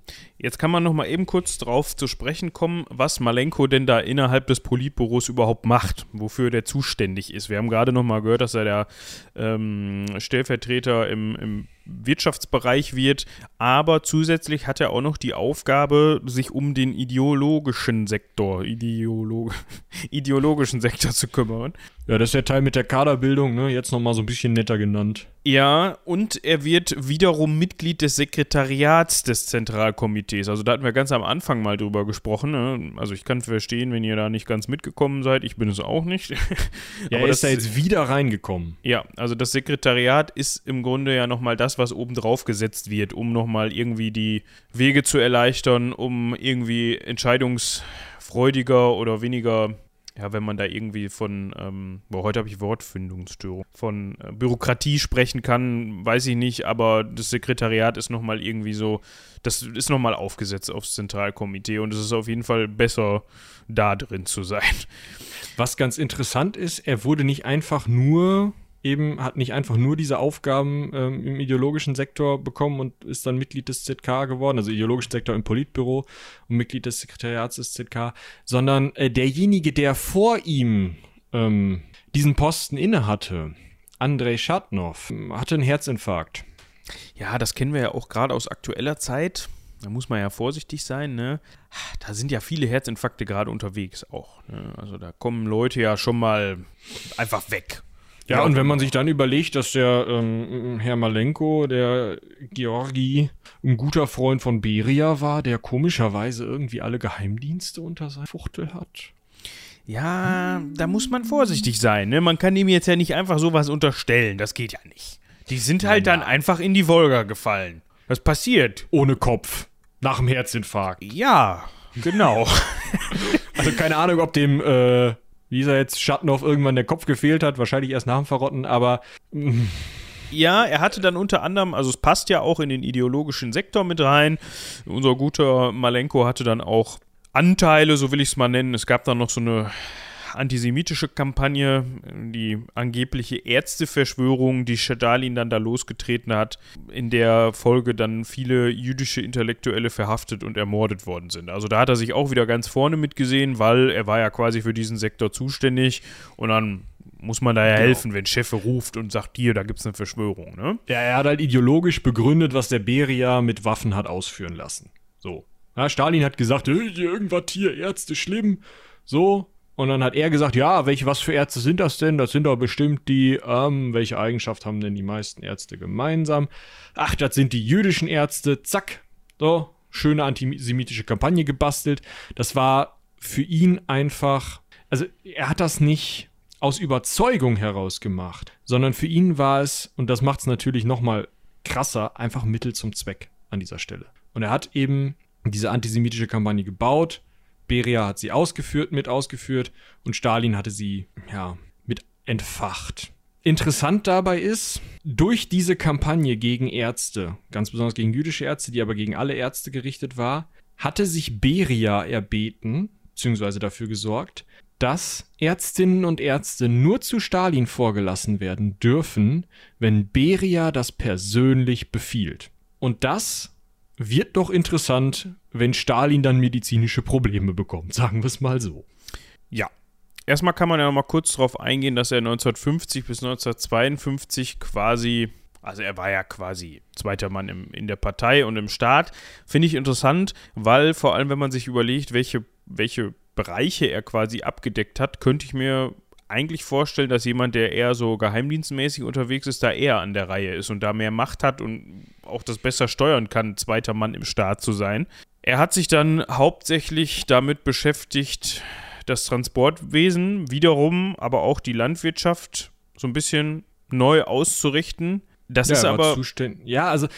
Speaker 1: jetzt kann man noch mal eben kurz drauf zu sprechen kommen, was Malenko denn da innerhalb des Politbüros überhaupt macht, wofür der zuständig ist. Wir haben gerade noch mal gehört, dass er der ähm, Stellvertreter im, im Wirtschaftsbereich wird, aber zusätzlich hat er auch noch die Aufgabe, sich um den ideologischen Sektor, Ideolo (laughs) ideologischen Sektor zu kümmern.
Speaker 2: Ja, das ist der Teil mit der Kaderbildung, ne? Jetzt nochmal so ein bisschen netter genannt.
Speaker 1: Ja, und er wird wiederum Mitglied des Sekretariats des Zentralkomitees. Also da hatten wir ganz am Anfang mal drüber gesprochen. Ne? Also ich kann verstehen, wenn ihr da nicht ganz mitgekommen seid. Ich bin es auch nicht. (laughs)
Speaker 2: ja, Aber er ist da jetzt wieder reingekommen.
Speaker 1: Ja, also das Sekretariat ist im Grunde ja nochmal das, was obendrauf gesetzt wird, um nochmal irgendwie die Wege zu erleichtern, um irgendwie entscheidungsfreudiger oder weniger ja, wenn man da irgendwie von, ähm, boah, heute habe ich Wortfindungsstörung, von äh, Bürokratie sprechen kann, weiß ich nicht, aber das Sekretariat ist nochmal irgendwie so, das ist nochmal aufgesetzt aufs Zentralkomitee und es ist auf jeden Fall besser, da drin zu sein.
Speaker 2: Was ganz interessant ist, er wurde nicht einfach nur eben hat nicht einfach nur diese Aufgaben ähm, im ideologischen Sektor bekommen und ist dann Mitglied des ZK geworden, also ideologischen Sektor im Politbüro und Mitglied des Sekretariats des ZK, sondern äh, derjenige, der vor ihm ähm, diesen Posten innehatte, Andrei Schatnow, hatte einen Herzinfarkt.
Speaker 1: Ja, das kennen wir ja auch gerade aus aktueller Zeit. Da muss man ja vorsichtig sein, ne? Da sind ja viele Herzinfarkte gerade unterwegs auch. Ne? Also da kommen Leute ja schon mal einfach weg.
Speaker 2: Ja, und wenn man sich dann überlegt, dass der ähm, Herr Malenko, der Georgi, ein guter Freund von Beria war, der komischerweise irgendwie alle Geheimdienste unter seiner Fuchtel hat.
Speaker 1: Ja, da muss man vorsichtig sein. Ne? Man kann ihm jetzt ja nicht einfach sowas unterstellen. Das geht ja nicht. Die sind halt ja, dann einfach in die Wolga gefallen. Was passiert?
Speaker 2: Ohne Kopf. Nach dem Herzinfarkt.
Speaker 1: Ja, genau. (laughs)
Speaker 2: also keine Ahnung, ob dem äh, wie er jetzt Schattenhoff irgendwann der Kopf gefehlt hat, wahrscheinlich erst nach dem Verrotten, aber.
Speaker 1: Ja, er hatte dann unter anderem, also es passt ja auch in den ideologischen Sektor mit rein. Unser guter Malenko hatte dann auch Anteile, so will ich es mal nennen. Es gab dann noch so eine antisemitische Kampagne, die angebliche Ärzteverschwörung, die Stalin dann da losgetreten hat, in der Folge dann viele jüdische Intellektuelle verhaftet und ermordet worden sind. Also da hat er sich auch wieder ganz vorne mitgesehen, weil er war ja quasi für diesen Sektor zuständig und dann muss man da ja genau. helfen, wenn Chef ruft und sagt, hier, da gibt es eine Verschwörung, ne?
Speaker 2: Ja, er hat halt ideologisch begründet, was der Beria mit Waffen hat ausführen lassen. So. Ja, Stalin hat gesagt, irgendwas hier, Ärzte schlimm. So, und dann hat er gesagt, ja, welche, was für Ärzte sind das denn? Das sind doch bestimmt die, ähm, welche Eigenschaft haben denn die meisten Ärzte gemeinsam? Ach, das sind die jüdischen Ärzte, zack. So, schöne antisemitische Kampagne gebastelt. Das war für ihn einfach, also er hat das nicht aus Überzeugung heraus gemacht, sondern für ihn war es, und das macht es natürlich nochmal krasser, einfach Mittel zum Zweck an dieser Stelle. Und er hat eben diese antisemitische Kampagne gebaut, Beria hat sie ausgeführt, mit ausgeführt und Stalin hatte sie, ja, mit entfacht. Interessant dabei ist, durch diese Kampagne gegen Ärzte, ganz besonders gegen jüdische Ärzte, die aber gegen alle Ärzte gerichtet war, hatte sich Beria erbeten, beziehungsweise dafür gesorgt, dass Ärztinnen und Ärzte nur zu Stalin vorgelassen werden dürfen, wenn Beria das persönlich befiehlt. Und das wird doch interessant, wenn Stalin dann medizinische Probleme bekommt, (laughs) sagen wir es mal so.
Speaker 1: Ja. Erstmal kann man ja noch mal kurz darauf eingehen, dass er 1950 bis 1952 quasi, also er war ja quasi zweiter Mann im, in der Partei und im Staat. Finde ich interessant, weil vor allem, wenn man sich überlegt, welche, welche Bereiche er quasi abgedeckt hat, könnte ich mir eigentlich vorstellen, dass jemand, der eher so geheimdienstmäßig unterwegs ist, da eher an der Reihe ist und da mehr Macht hat und auch das besser steuern kann, zweiter Mann im Staat zu sein. Er hat sich dann hauptsächlich damit beschäftigt, das Transportwesen wiederum, aber auch die Landwirtschaft so ein bisschen neu auszurichten. Das
Speaker 2: ja,
Speaker 1: ist aber.
Speaker 2: Ja, also,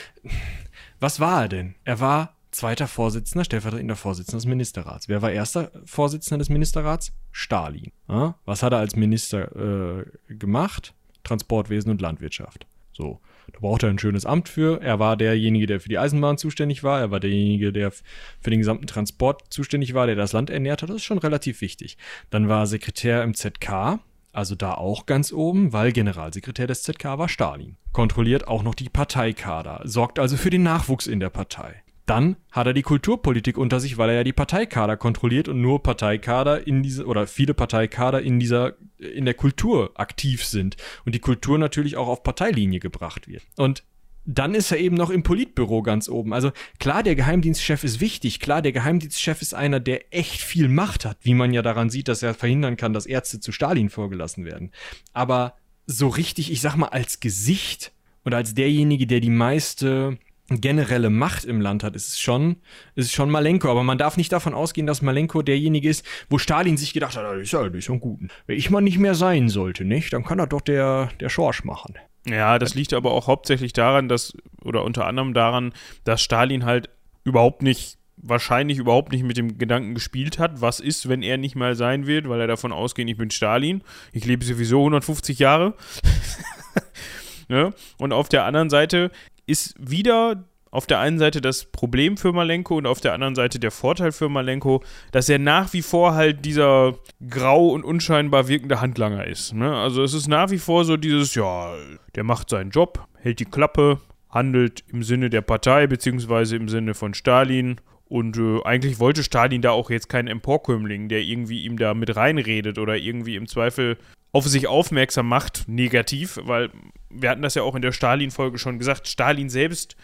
Speaker 2: (laughs) was war er denn? Er war zweiter Vorsitzender, stellvertretender Vorsitzender des Ministerrats. Wer war erster Vorsitzender des Ministerrats? Stalin. Ja? Was hat er als Minister äh, gemacht? Transportwesen und Landwirtschaft. So. Da braucht er ein schönes Amt für. Er war derjenige, der für die Eisenbahn zuständig war. Er war derjenige, der für den gesamten Transport zuständig war, der das Land ernährt hat. Das ist schon relativ wichtig. Dann war er Sekretär im ZK. Also da auch ganz oben, weil Generalsekretär des ZK war Stalin. Kontrolliert auch noch die Parteikader, sorgt also für den Nachwuchs in der Partei. Dann hat er die Kulturpolitik unter sich, weil er ja die Parteikader kontrolliert und nur Parteikader in diese oder viele Parteikader in dieser in der Kultur aktiv sind und die Kultur natürlich auch auf Parteilinie gebracht wird. Und dann ist er eben noch im Politbüro ganz oben. Also klar, der Geheimdienstchef ist wichtig. Klar, der Geheimdienstchef ist einer, der echt viel Macht hat, wie man ja daran sieht, dass er verhindern kann, dass Ärzte zu Stalin vorgelassen werden. Aber so richtig, ich sag mal, als Gesicht oder als derjenige, der die meiste generelle Macht im Land hat, ist es schon, ist es schon Malenko. Aber man darf nicht davon ausgehen, dass Malenko derjenige ist, wo Stalin sich gedacht hat, das ist ja, das ist ja gut. Wenn ich mal nicht mehr sein sollte, nicht, dann kann er doch der, der Schorsch machen.
Speaker 1: Ja, das liegt aber auch hauptsächlich daran, dass, oder unter anderem daran, dass Stalin halt überhaupt nicht, wahrscheinlich überhaupt nicht mit dem Gedanken gespielt hat, was ist, wenn er nicht mal sein wird, weil er davon ausgeht, ich bin Stalin, ich lebe sowieso 150 Jahre. (laughs) ne? Und auf der anderen Seite ist wieder auf der einen Seite das Problem für Malenko und auf der anderen Seite der Vorteil für Malenko, dass er nach wie vor halt dieser grau und unscheinbar wirkende Handlanger ist. Ne? Also es ist nach wie vor so dieses, ja, der macht seinen Job, hält die Klappe, handelt im Sinne der Partei beziehungsweise im Sinne von Stalin. Und äh, eigentlich wollte Stalin da auch jetzt keinen Emporkömmling, der irgendwie ihm da mit reinredet oder irgendwie im Zweifel auf sich aufmerksam macht, negativ, weil wir hatten das ja auch in der Stalin-Folge schon gesagt, Stalin selbst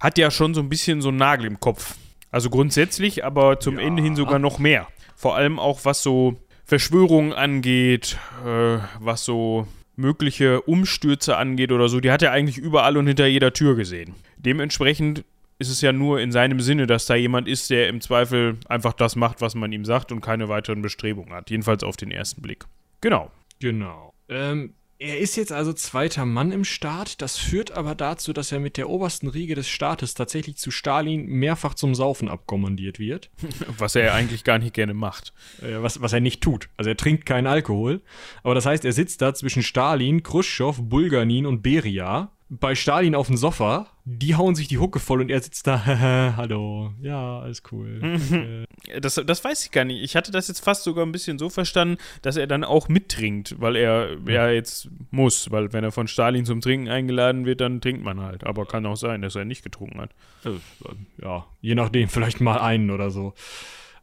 Speaker 1: hat ja schon so ein bisschen so einen Nagel im Kopf. Also grundsätzlich, aber zum ja. Ende hin sogar noch mehr. Vor allem auch was so Verschwörungen angeht, äh, was so mögliche Umstürze angeht oder so, die hat er eigentlich überall und hinter jeder Tür gesehen. Dementsprechend ist es ja nur in seinem Sinne, dass da jemand ist, der im Zweifel einfach das macht, was man ihm sagt und keine weiteren Bestrebungen hat. Jedenfalls auf den ersten Blick. Genau.
Speaker 2: Genau. Ähm, er ist jetzt also zweiter Mann im Staat. Das führt aber dazu, dass er mit der obersten Riege des Staates tatsächlich zu Stalin mehrfach zum Saufen abkommandiert wird. (laughs)
Speaker 1: Was er eigentlich gar nicht gerne macht.
Speaker 2: Äh, was, was er nicht tut. Also er trinkt keinen Alkohol. Aber das heißt, er sitzt da zwischen Stalin, Khrushchev, Bulganin und Beria bei Stalin auf dem Sofa, die hauen sich die Hucke voll und er sitzt da, (laughs) hallo, ja, alles cool. (laughs)
Speaker 1: das, das weiß ich gar nicht. Ich hatte das jetzt fast sogar ein bisschen so verstanden, dass er dann auch mittrinkt, weil er ja jetzt muss, weil wenn er von Stalin zum Trinken eingeladen wird, dann trinkt man halt. Aber kann auch sein, dass er nicht getrunken hat.
Speaker 2: Ja, je nachdem, vielleicht mal einen oder so.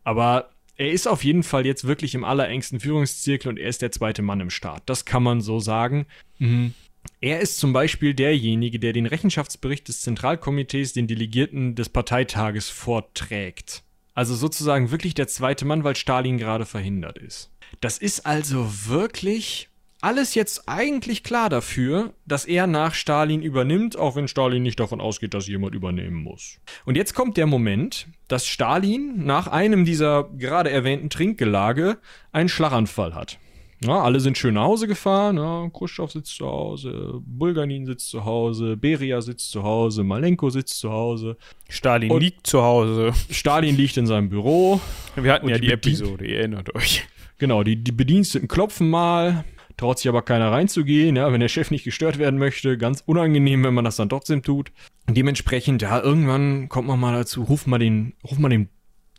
Speaker 2: Aber er ist auf jeden Fall jetzt wirklich im allerengsten Führungszirkel und er ist der zweite Mann im Staat. Das kann man so sagen. Mhm. Er ist zum Beispiel derjenige, der den Rechenschaftsbericht des Zentralkomitees den Delegierten des Parteitages vorträgt. Also sozusagen wirklich der zweite Mann, weil Stalin gerade verhindert ist. Das ist also wirklich alles jetzt eigentlich klar dafür, dass er nach Stalin übernimmt, auch wenn Stalin nicht davon ausgeht, dass jemand übernehmen muss. Und jetzt kommt der Moment, dass Stalin nach einem dieser gerade erwähnten Trinkgelage einen Schlaganfall hat. Ja, alle sind schön nach Hause gefahren. Ja, Khrushchev sitzt zu Hause, Bulganin sitzt zu Hause, Beria sitzt zu Hause, Malenko sitzt zu Hause.
Speaker 1: Stalin liegt zu Hause.
Speaker 2: Stalin liegt in seinem Büro.
Speaker 1: Wir hatten ja die, die Episode, ihr erinnert euch.
Speaker 2: Genau, die, die Bediensteten klopfen mal, traut sich aber keiner reinzugehen, ja, wenn der Chef nicht gestört werden möchte. Ganz unangenehm, wenn man das dann trotzdem tut. Und dementsprechend, ja, irgendwann kommt man mal dazu, ruf mal den, ruf mal den,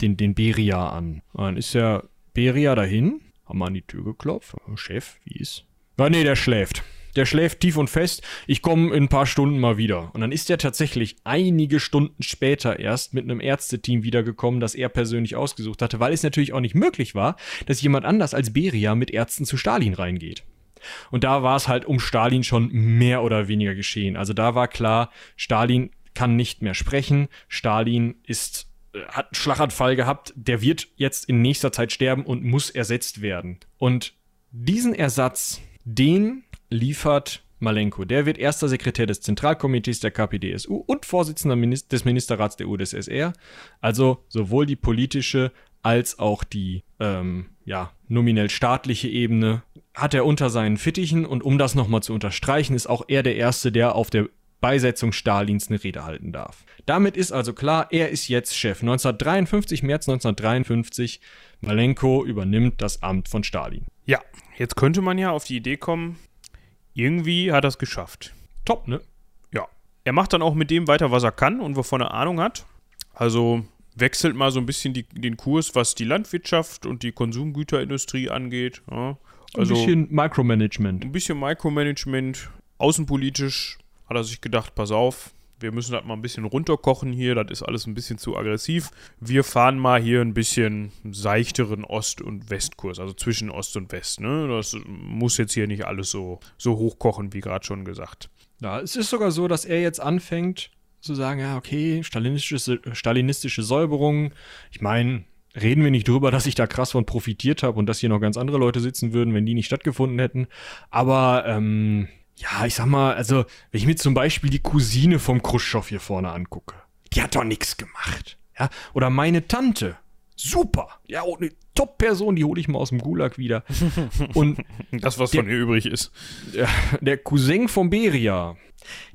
Speaker 2: den, den Beria an. Und dann ist ja Beria dahin haben an die Tür geklopft. Chef, wie ist? Ja, nee, der schläft. Der schläft tief und fest. Ich komme in ein paar Stunden mal wieder. Und dann ist er tatsächlich einige Stunden später erst mit einem Ärzteteam wiedergekommen, das er persönlich ausgesucht hatte, weil es natürlich auch nicht möglich war, dass jemand anders als Beria mit Ärzten zu Stalin reingeht. Und da war es halt um Stalin schon mehr oder weniger geschehen. Also da war klar, Stalin kann nicht mehr sprechen. Stalin ist hat einen Schlaganfall gehabt, der wird jetzt in nächster Zeit sterben und muss ersetzt werden. Und diesen Ersatz, den liefert Malenko. Der wird erster Sekretär des Zentralkomitees der KPDSU und Vorsitzender des Ministerrats der UdSSR. Also sowohl die politische als auch die ähm, ja, nominell staatliche Ebene hat er unter seinen Fittichen und um das nochmal zu unterstreichen, ist auch er der Erste, der auf der Beisetzung Stalins eine Rede halten darf. Damit ist also klar, er ist jetzt Chef. 1953, März 1953, Malenko übernimmt das Amt von Stalin.
Speaker 1: Ja, jetzt könnte man ja auf die Idee kommen, irgendwie hat er es geschafft.
Speaker 2: Top, ne?
Speaker 1: Ja. Er macht dann auch mit dem weiter, was er kann und wovon er Ahnung hat. Also wechselt mal so ein bisschen die, den Kurs, was die Landwirtschaft und die Konsumgüterindustrie angeht. Ja.
Speaker 2: Also, ein bisschen Micromanagement.
Speaker 1: Ein bisschen Micromanagement. Außenpolitisch hat er sich gedacht, pass auf, wir müssen das mal ein bisschen runterkochen hier, das ist alles ein bisschen zu aggressiv. Wir fahren mal hier ein bisschen seichteren Ost- und Westkurs, also zwischen Ost und West. Ne? Das muss jetzt hier nicht alles so, so hochkochen, wie gerade schon gesagt.
Speaker 2: Ja, es ist sogar so, dass er jetzt anfängt zu sagen, ja, okay, stalinistische, stalinistische Säuberung. Ich meine, reden wir nicht drüber, dass ich da krass von profitiert habe und dass hier noch ganz andere Leute sitzen würden, wenn die nicht stattgefunden hätten. Aber ähm, ja, ich sag mal, also, wenn ich mir zum Beispiel die Cousine vom Khrushchev hier vorne angucke, die hat doch nichts gemacht. Ja, oder meine Tante. Super. Ja, eine Top-Person, die hole ich mal aus dem Gulag wieder. (laughs)
Speaker 1: Und das, was der, von ihr übrig ist.
Speaker 2: Ja, der Cousin von Beria,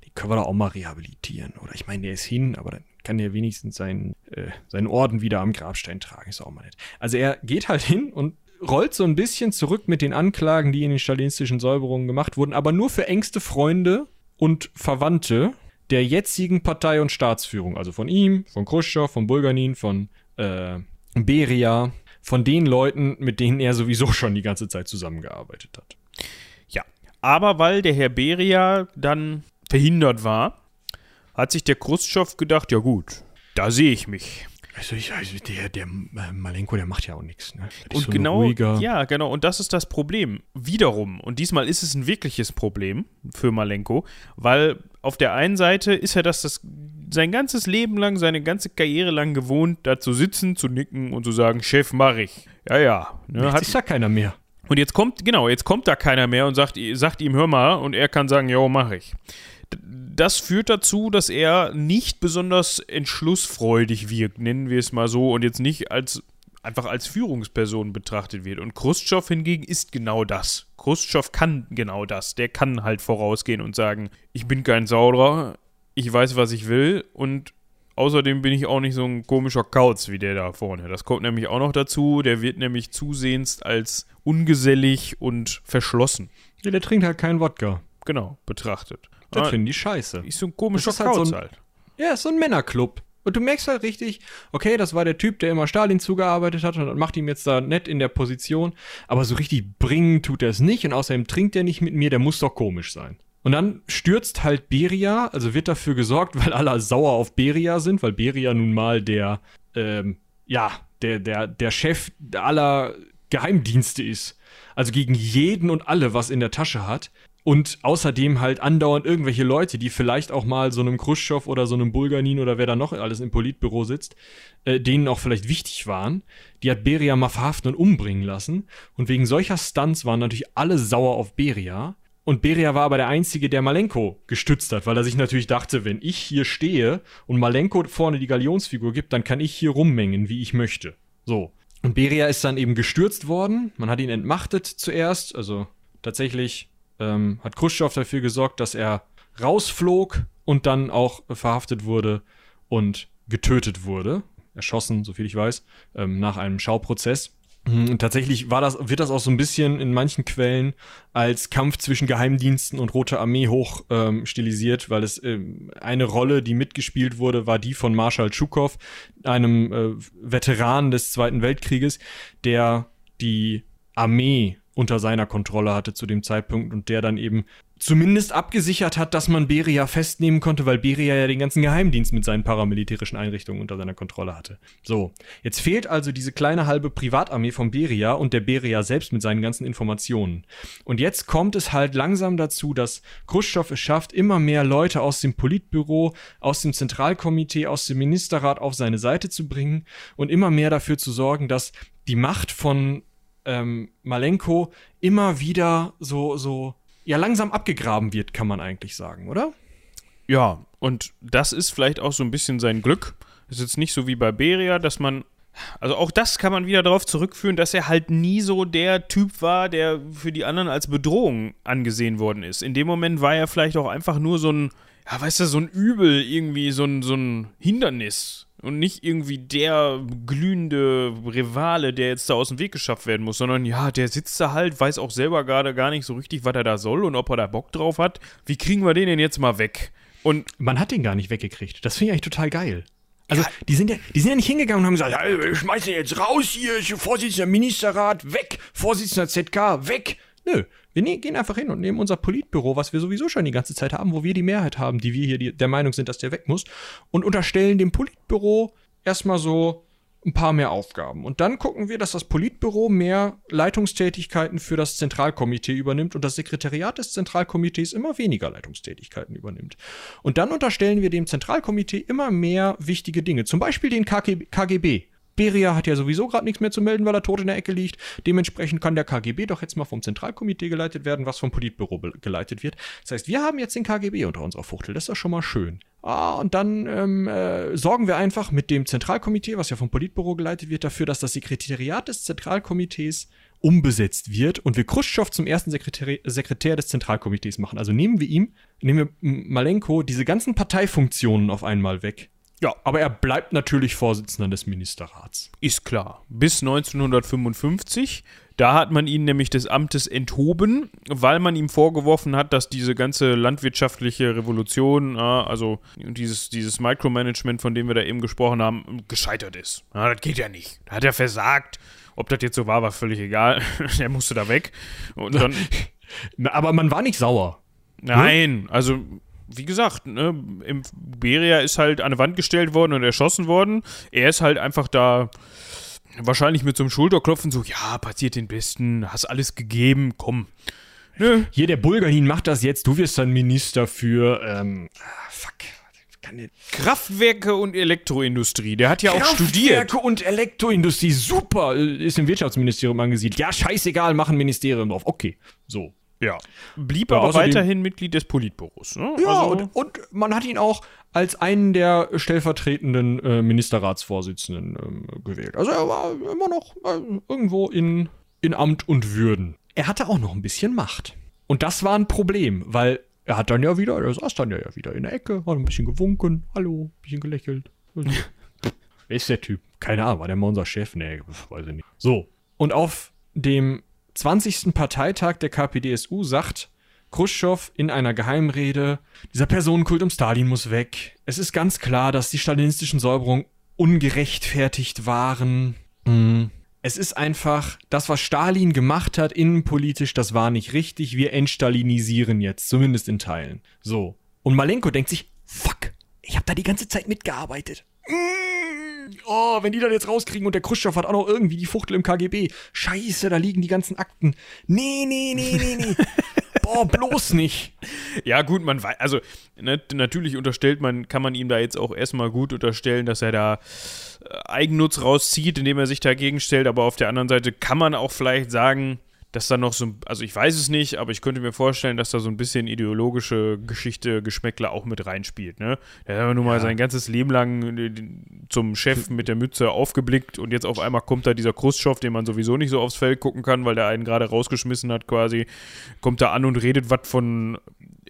Speaker 2: den können wir doch auch mal rehabilitieren. Oder ich meine, der ist hin, aber dann kann der wenigstens seinen, äh, seinen Orden wieder am Grabstein tragen. Ist auch mal nett. Also er geht halt hin und rollt so ein bisschen zurück mit den Anklagen, die in den stalinistischen Säuberungen gemacht wurden, aber nur für engste Freunde und Verwandte der jetzigen Partei und Staatsführung. Also von ihm, von Khrushchev, von Bulganin, von äh, Beria, von den Leuten, mit denen er sowieso (laughs) schon die ganze Zeit zusammengearbeitet hat.
Speaker 1: Ja, aber weil der Herr Beria dann verhindert war, hat sich der Khrushchev gedacht, ja gut, da sehe ich mich.
Speaker 2: Also, ich, also der, der äh, Malenko, der macht ja auch nichts. Ne?
Speaker 1: Und so genau, ja, genau. Und das ist das Problem. Wiederum. Und diesmal ist es ein wirkliches Problem für Malenko, weil auf der einen Seite ist er das, das sein ganzes Leben lang, seine ganze Karriere lang gewohnt, da zu sitzen, zu nicken und zu sagen, Chef, mach ich. Ja, ja.
Speaker 2: Ne, jetzt hat, ist ja keiner mehr.
Speaker 1: Und jetzt kommt, genau, jetzt kommt da keiner mehr und sagt, sagt ihm, hör mal, und er kann sagen, jo, mach ich das führt dazu, dass er nicht besonders entschlussfreudig wirkt, nennen wir es mal so, und jetzt nicht als einfach als Führungsperson betrachtet wird. Und Khrushchev hingegen ist genau das. Khrushchev kann genau das. Der kann halt vorausgehen und sagen, ich bin kein Saurer, ich weiß, was ich will und außerdem bin ich auch nicht so ein komischer Kauz wie der da vorne. Das kommt nämlich auch noch dazu. Der wird nämlich zusehends als ungesellig und verschlossen.
Speaker 2: Ja, der trinkt halt keinen Wodka.
Speaker 1: Genau, betrachtet.
Speaker 2: Das ah, finden die scheiße.
Speaker 1: Ist so ein komischer
Speaker 2: halt
Speaker 1: Kauz
Speaker 2: so ein, halt. Ja, ist so ein Männerclub. Und du merkst halt richtig, okay, das war der Typ, der immer Stalin zugearbeitet hat und macht ihm jetzt da nett in der Position. Aber so richtig bringen tut er es nicht und außerdem trinkt er nicht mit mir, der muss doch komisch sein. Und dann stürzt halt Beria, also wird dafür gesorgt, weil alle sauer auf Beria sind, weil Beria nun mal der, ähm, ja, der, der, der Chef aller Geheimdienste ist. Also gegen jeden und alle was in der Tasche hat. Und außerdem halt andauernd irgendwelche Leute, die vielleicht auch mal so einem Khrushchev oder so einem Bulganin oder wer da noch alles im Politbüro sitzt, äh, denen auch vielleicht wichtig waren, die hat Beria mal verhaften und umbringen lassen. Und wegen solcher Stunts waren natürlich alle sauer auf Beria. Und Beria war aber der Einzige, der Malenko gestützt hat, weil er sich natürlich dachte, wenn ich hier stehe und Malenko vorne die Galionsfigur gibt, dann kann ich hier rummengen, wie ich möchte. So. Und Beria ist dann eben gestürzt worden. Man hat ihn entmachtet zuerst, also tatsächlich ähm, hat Khrushchev dafür gesorgt, dass er rausflog und dann auch verhaftet wurde und getötet wurde. Erschossen, soviel ich weiß, ähm, nach einem Schauprozess. Mhm, und tatsächlich war das, wird das auch so ein bisschen in manchen Quellen als Kampf zwischen Geheimdiensten und Rote Armee hoch ähm, stilisiert, weil es äh, eine Rolle, die mitgespielt wurde, war die von Marschall Tschukow, einem äh, Veteran des Zweiten Weltkrieges, der die Armee unter seiner Kontrolle hatte zu dem Zeitpunkt und der dann eben zumindest abgesichert hat, dass man Beria festnehmen konnte, weil Beria ja den ganzen Geheimdienst mit seinen paramilitärischen Einrichtungen unter seiner Kontrolle hatte. So, jetzt fehlt also diese kleine halbe Privatarmee von Beria und der Beria selbst mit seinen ganzen Informationen. Und jetzt kommt es halt langsam dazu, dass Khrushchev es schafft, immer mehr Leute aus dem Politbüro, aus dem Zentralkomitee, aus dem Ministerrat auf seine Seite zu bringen und immer mehr dafür zu sorgen, dass die Macht von ähm, Malenko immer wieder so, so, ja, langsam abgegraben wird, kann man eigentlich sagen, oder?
Speaker 1: Ja, und das ist vielleicht auch so ein bisschen sein Glück. Es ist jetzt nicht so wie bei Beria, dass man Also auch das kann man wieder darauf zurückführen, dass er halt nie so der Typ war, der für die anderen als Bedrohung angesehen worden ist. In dem Moment war er vielleicht auch einfach nur so ein, ja, weißt du, so ein Übel, irgendwie so ein, so ein Hindernis. Und nicht irgendwie der glühende Rivale, der jetzt da aus dem Weg geschafft werden muss, sondern ja, der sitzt da halt, weiß auch selber gerade gar nicht so richtig, was er da soll und ob er da Bock drauf hat. Wie kriegen wir den denn jetzt mal weg? Und
Speaker 2: man hat den gar nicht weggekriegt. Das finde ich eigentlich total geil. Also, ja. die, sind ja, die sind ja nicht hingegangen und haben gesagt, ja, wir schmeißen jetzt raus hier, Vorsitzender Ministerrat, weg, Vorsitzender ZK, weg. Nö, wir gehen einfach hin und nehmen unser Politbüro, was wir sowieso schon die ganze Zeit haben, wo wir die Mehrheit haben, die wir hier die, der Meinung sind, dass der weg muss, und unterstellen dem Politbüro erstmal so ein paar mehr Aufgaben. Und dann gucken wir, dass das Politbüro mehr Leitungstätigkeiten für das Zentralkomitee übernimmt und das Sekretariat des Zentralkomitees immer weniger Leitungstätigkeiten übernimmt. Und dann unterstellen wir dem Zentralkomitee immer mehr wichtige Dinge, zum Beispiel den KGB. Beria hat ja sowieso gerade nichts mehr zu melden, weil er tot in der Ecke liegt. Dementsprechend kann der KGB doch jetzt mal vom Zentralkomitee geleitet werden, was vom Politbüro geleitet wird. Das heißt, wir haben jetzt den KGB unter unserer Fuchtel. Das ist doch schon mal schön. Ah, und dann ähm, äh, sorgen wir einfach mit dem Zentralkomitee, was ja vom Politbüro geleitet wird, dafür, dass das Sekretariat des Zentralkomitees umbesetzt wird und wir Khrushchev zum ersten Sekretär, Sekretär des Zentralkomitees machen. Also nehmen wir ihm, nehmen wir Malenko diese ganzen Parteifunktionen auf einmal weg ja, aber er bleibt natürlich Vorsitzender des Ministerrats.
Speaker 1: Ist klar. Bis 1955. Da hat man ihn nämlich des Amtes enthoben, weil man ihm vorgeworfen hat, dass diese ganze landwirtschaftliche Revolution, also dieses, dieses Micromanagement, von dem wir da eben gesprochen haben, gescheitert ist. Ja, das geht ja nicht. Da hat er versagt. Ob das jetzt so war, war völlig egal. (laughs) er musste da weg. Und dann,
Speaker 2: aber man war nicht sauer.
Speaker 1: Nein, also wie gesagt, ne, im Beria ist halt an eine Wand gestellt worden und erschossen worden. Er ist halt einfach da wahrscheinlich mit so einem Schulterklopfen so, ja, passiert den Besten, hast alles gegeben, komm.
Speaker 2: Nö. Hier, der Bulgarin macht das jetzt, du wirst dann Minister für, ähm, ah, fuck.
Speaker 1: Kraftwerke und Elektroindustrie. Der hat ja auch studiert.
Speaker 2: Kraftwerke und Elektroindustrie, super. Ist im Wirtschaftsministerium angesiedelt. Ja, scheißegal, machen Ministerium drauf. Okay, so.
Speaker 1: Ja. Blieb ja, aber weiterhin Mitglied des Politbüros. Ne?
Speaker 2: Ja, also und, und, man hat ihn auch als einen der stellvertretenden äh, Ministerratsvorsitzenden ähm, gewählt. Also er war immer noch äh, irgendwo in, in Amt und Würden. Er hatte auch noch ein bisschen Macht. Und das war ein Problem, weil er hat dann ja wieder, er saß dann ja wieder in der Ecke, hat ein bisschen gewunken, hallo, ein bisschen gelächelt. (laughs) Wer ist der Typ? Keine Ahnung, war der mal unser Chef? Nee, weiß ich nicht. So, und auf dem 20. Parteitag der KPDSU sagt Khrushchev in einer Geheimrede, dieser Personenkult um Stalin muss weg. Es ist ganz klar, dass die stalinistischen Säuberungen ungerechtfertigt waren. Mhm. Es ist einfach, das, was Stalin gemacht hat, innenpolitisch, das war nicht richtig. Wir entstalinisieren jetzt, zumindest in Teilen. So. Und Malenko denkt sich, fuck, ich habe da die ganze Zeit mitgearbeitet. Mm, oh, wenn die dann jetzt rauskriegen und der Khrushchev hat auch noch irgendwie die Fuchtel im KGB. Scheiße, da liegen die ganzen Akten. Nee, nee, nee, nee, nee. (laughs) Boah, bloß nicht.
Speaker 1: Ja, gut, man weiß, also ne, natürlich unterstellt man, kann man ihm da jetzt auch erstmal gut unterstellen, dass er da äh, Eigennutz rauszieht, indem er sich dagegen stellt, aber auf der anderen Seite kann man auch vielleicht sagen, dass da noch so, also ich weiß es nicht, aber ich könnte mir vorstellen, dass da so ein bisschen ideologische Geschichte, Geschmäckler auch mit reinspielt, ne? Der hat nun mal ja. sein ganzes Leben lang äh, zum Chef mit der Mütze aufgeblickt und jetzt auf einmal kommt da dieser Khrushchev, den man sowieso nicht so aufs Feld gucken kann, weil der einen gerade rausgeschmissen hat quasi, kommt da an und redet was von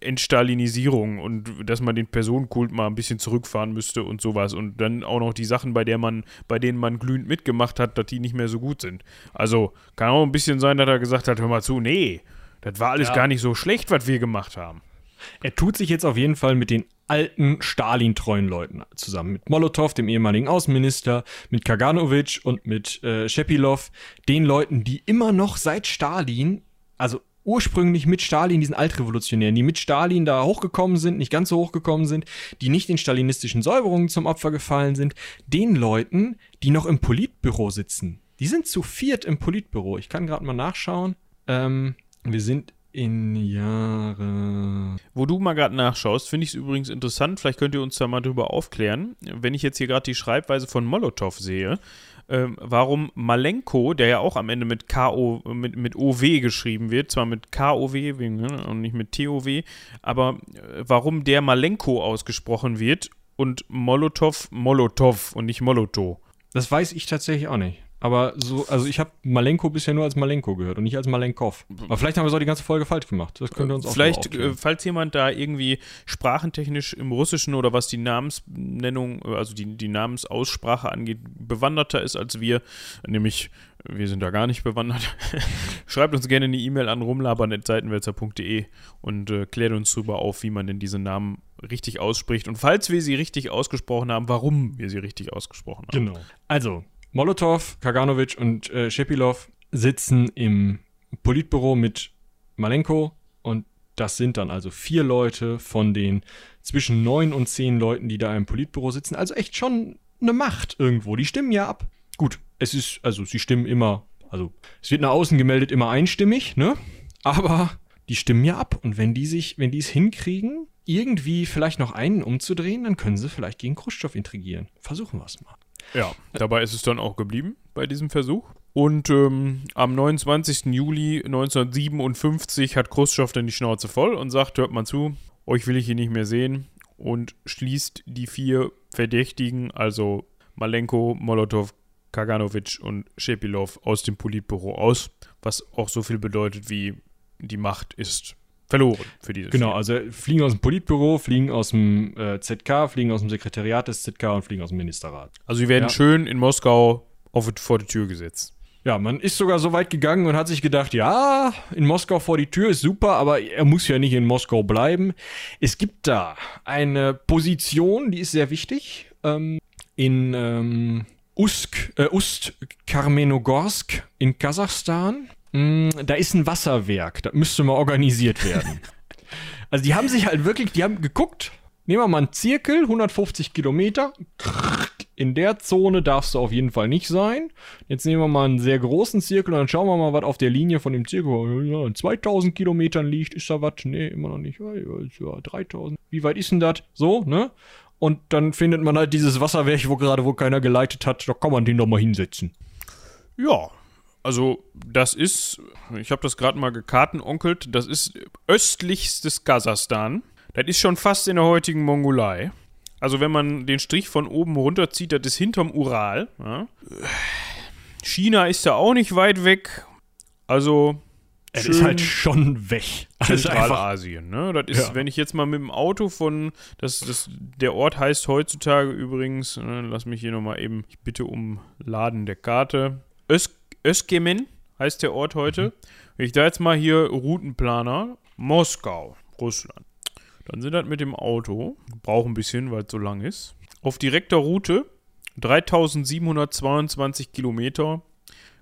Speaker 1: Entstalinisierung und dass man den Personenkult mal ein bisschen zurückfahren müsste und sowas und dann auch noch die Sachen, bei der man, bei denen man glühend mitgemacht hat, dass die nicht mehr so gut sind. Also kann auch ein bisschen sein, dass er gesagt hat, hör mal zu, nee, das war alles ja. gar nicht so schlecht, was wir gemacht haben.
Speaker 2: Er tut sich jetzt auf jeden Fall mit den alten Stalin-treuen Leuten zusammen. Mit Molotow, dem ehemaligen Außenminister, mit Kaganovic und mit äh, Shepilov, den Leuten, die immer noch seit Stalin, also ursprünglich mit Stalin, diesen Altrevolutionären, die mit Stalin da hochgekommen sind, nicht ganz so hochgekommen sind, die nicht den stalinistischen Säuberungen zum Opfer gefallen sind, den Leuten, die noch im Politbüro sitzen. Die sind zu viert im Politbüro. Ich kann gerade mal nachschauen. Ähm, wir sind in Jahre.
Speaker 1: Wo du mal gerade nachschaust, finde ich es übrigens interessant. Vielleicht könnt ihr uns da mal drüber aufklären. Wenn ich jetzt hier gerade die Schreibweise von Molotow sehe, ähm, warum Malenko, der ja auch am Ende mit KO, mit, mit OW geschrieben wird, zwar mit KOW ne, und nicht mit TOW, aber äh, warum der Malenko ausgesprochen wird und Molotow Molotow und nicht Molotow.
Speaker 2: Das weiß ich tatsächlich auch nicht. Aber so, also ich habe Malenko bisher nur als Malenko gehört und nicht als Malenkov. Aber vielleicht haben wir so die ganze Folge falsch gemacht. Das könnte uns auch
Speaker 1: Vielleicht, äh, falls jemand da irgendwie sprachentechnisch im Russischen oder was die Namensnennung, äh, also die, die Namensaussprache angeht, bewanderter ist als wir, nämlich wir sind da gar nicht bewandert, (laughs) schreibt uns gerne eine E-Mail an rumlabern.seitenwälzer.de und äh, klärt uns darüber auf, wie man denn diese Namen richtig ausspricht. Und falls wir sie richtig ausgesprochen haben, warum wir sie richtig ausgesprochen haben.
Speaker 2: Genau. Also, Molotow, Kaganovic und äh, Schepilov sitzen im Politbüro mit Malenko und das sind dann also vier Leute von den zwischen neun und zehn Leuten, die da im Politbüro sitzen. Also echt schon eine Macht irgendwo. Die stimmen ja ab. Gut, es ist, also sie stimmen immer, also es wird nach außen gemeldet immer einstimmig, ne? Aber die stimmen ja ab. Und wenn die sich, wenn die es hinkriegen, irgendwie vielleicht noch einen umzudrehen, dann können sie vielleicht gegen Khrushchev intrigieren. Versuchen wir es mal.
Speaker 1: Ja, dabei ist es dann auch geblieben bei diesem Versuch. Und ähm, am 29. Juli 1957 hat Khrushchev dann die Schnauze voll und sagt, hört mal zu, euch will ich hier nicht mehr sehen und schließt die vier Verdächtigen, also Malenko, Molotow, Kaganovic und Schepilov aus dem Politbüro aus, was auch so viel bedeutet wie die Macht ist verloren für diese
Speaker 2: Genau, also fliegen aus dem Politbüro, fliegen aus dem äh, ZK, fliegen aus dem Sekretariat des ZK und fliegen aus dem Ministerrat.
Speaker 1: Also sie werden ja. schön in Moskau auf, vor die Tür gesetzt.
Speaker 2: Ja, man ist sogar so weit gegangen und hat sich gedacht, ja, in Moskau vor die Tür ist super, aber er muss ja nicht in Moskau bleiben. Es gibt da eine Position, die ist sehr wichtig. Ähm, in ähm, Usk, äh, Ust-Karmenogorsk in Kasachstan. Mm, da ist ein Wasserwerk, das müsste mal organisiert werden. (laughs) also die haben sich halt wirklich, die haben geguckt, nehmen wir mal einen Zirkel, 150 Kilometer. In der Zone darfst du auf jeden Fall nicht sein. Jetzt nehmen wir mal einen sehr großen Zirkel und dann schauen wir mal, was auf der Linie von dem Zirkel ja, 2000 Kilometern liegt. Ist da was? Nee, immer noch nicht. Ja, 3000. Wie weit ist denn das? So, ne? Und dann findet man halt dieses Wasserwerk, wo gerade wo keiner geleitet hat. Da kann man den doch mal hinsetzen.
Speaker 1: Ja, also das ist, ich habe das gerade mal gekartenonkelt, das ist östlichstes Kasachstan. Das ist schon fast in der heutigen Mongolei. Also wenn man den Strich von oben runterzieht, das ist hinterm Ural. Ja. China ist da auch nicht weit weg. Also
Speaker 2: es ist halt schon weg.
Speaker 1: Zentralasien, ne? Das ist, ja. wenn ich jetzt mal mit dem Auto von, das, das, der Ort heißt heutzutage übrigens, ne, lass mich hier nochmal eben, ich bitte um Laden der Karte. Öst Öskemen heißt der Ort heute. Mhm. Wenn ich da jetzt mal hier Routenplaner, Moskau, Russland. Dann sind das mit dem Auto, braucht ein bisschen, weil es so lang ist. Auf direkter Route 3722 Kilometer.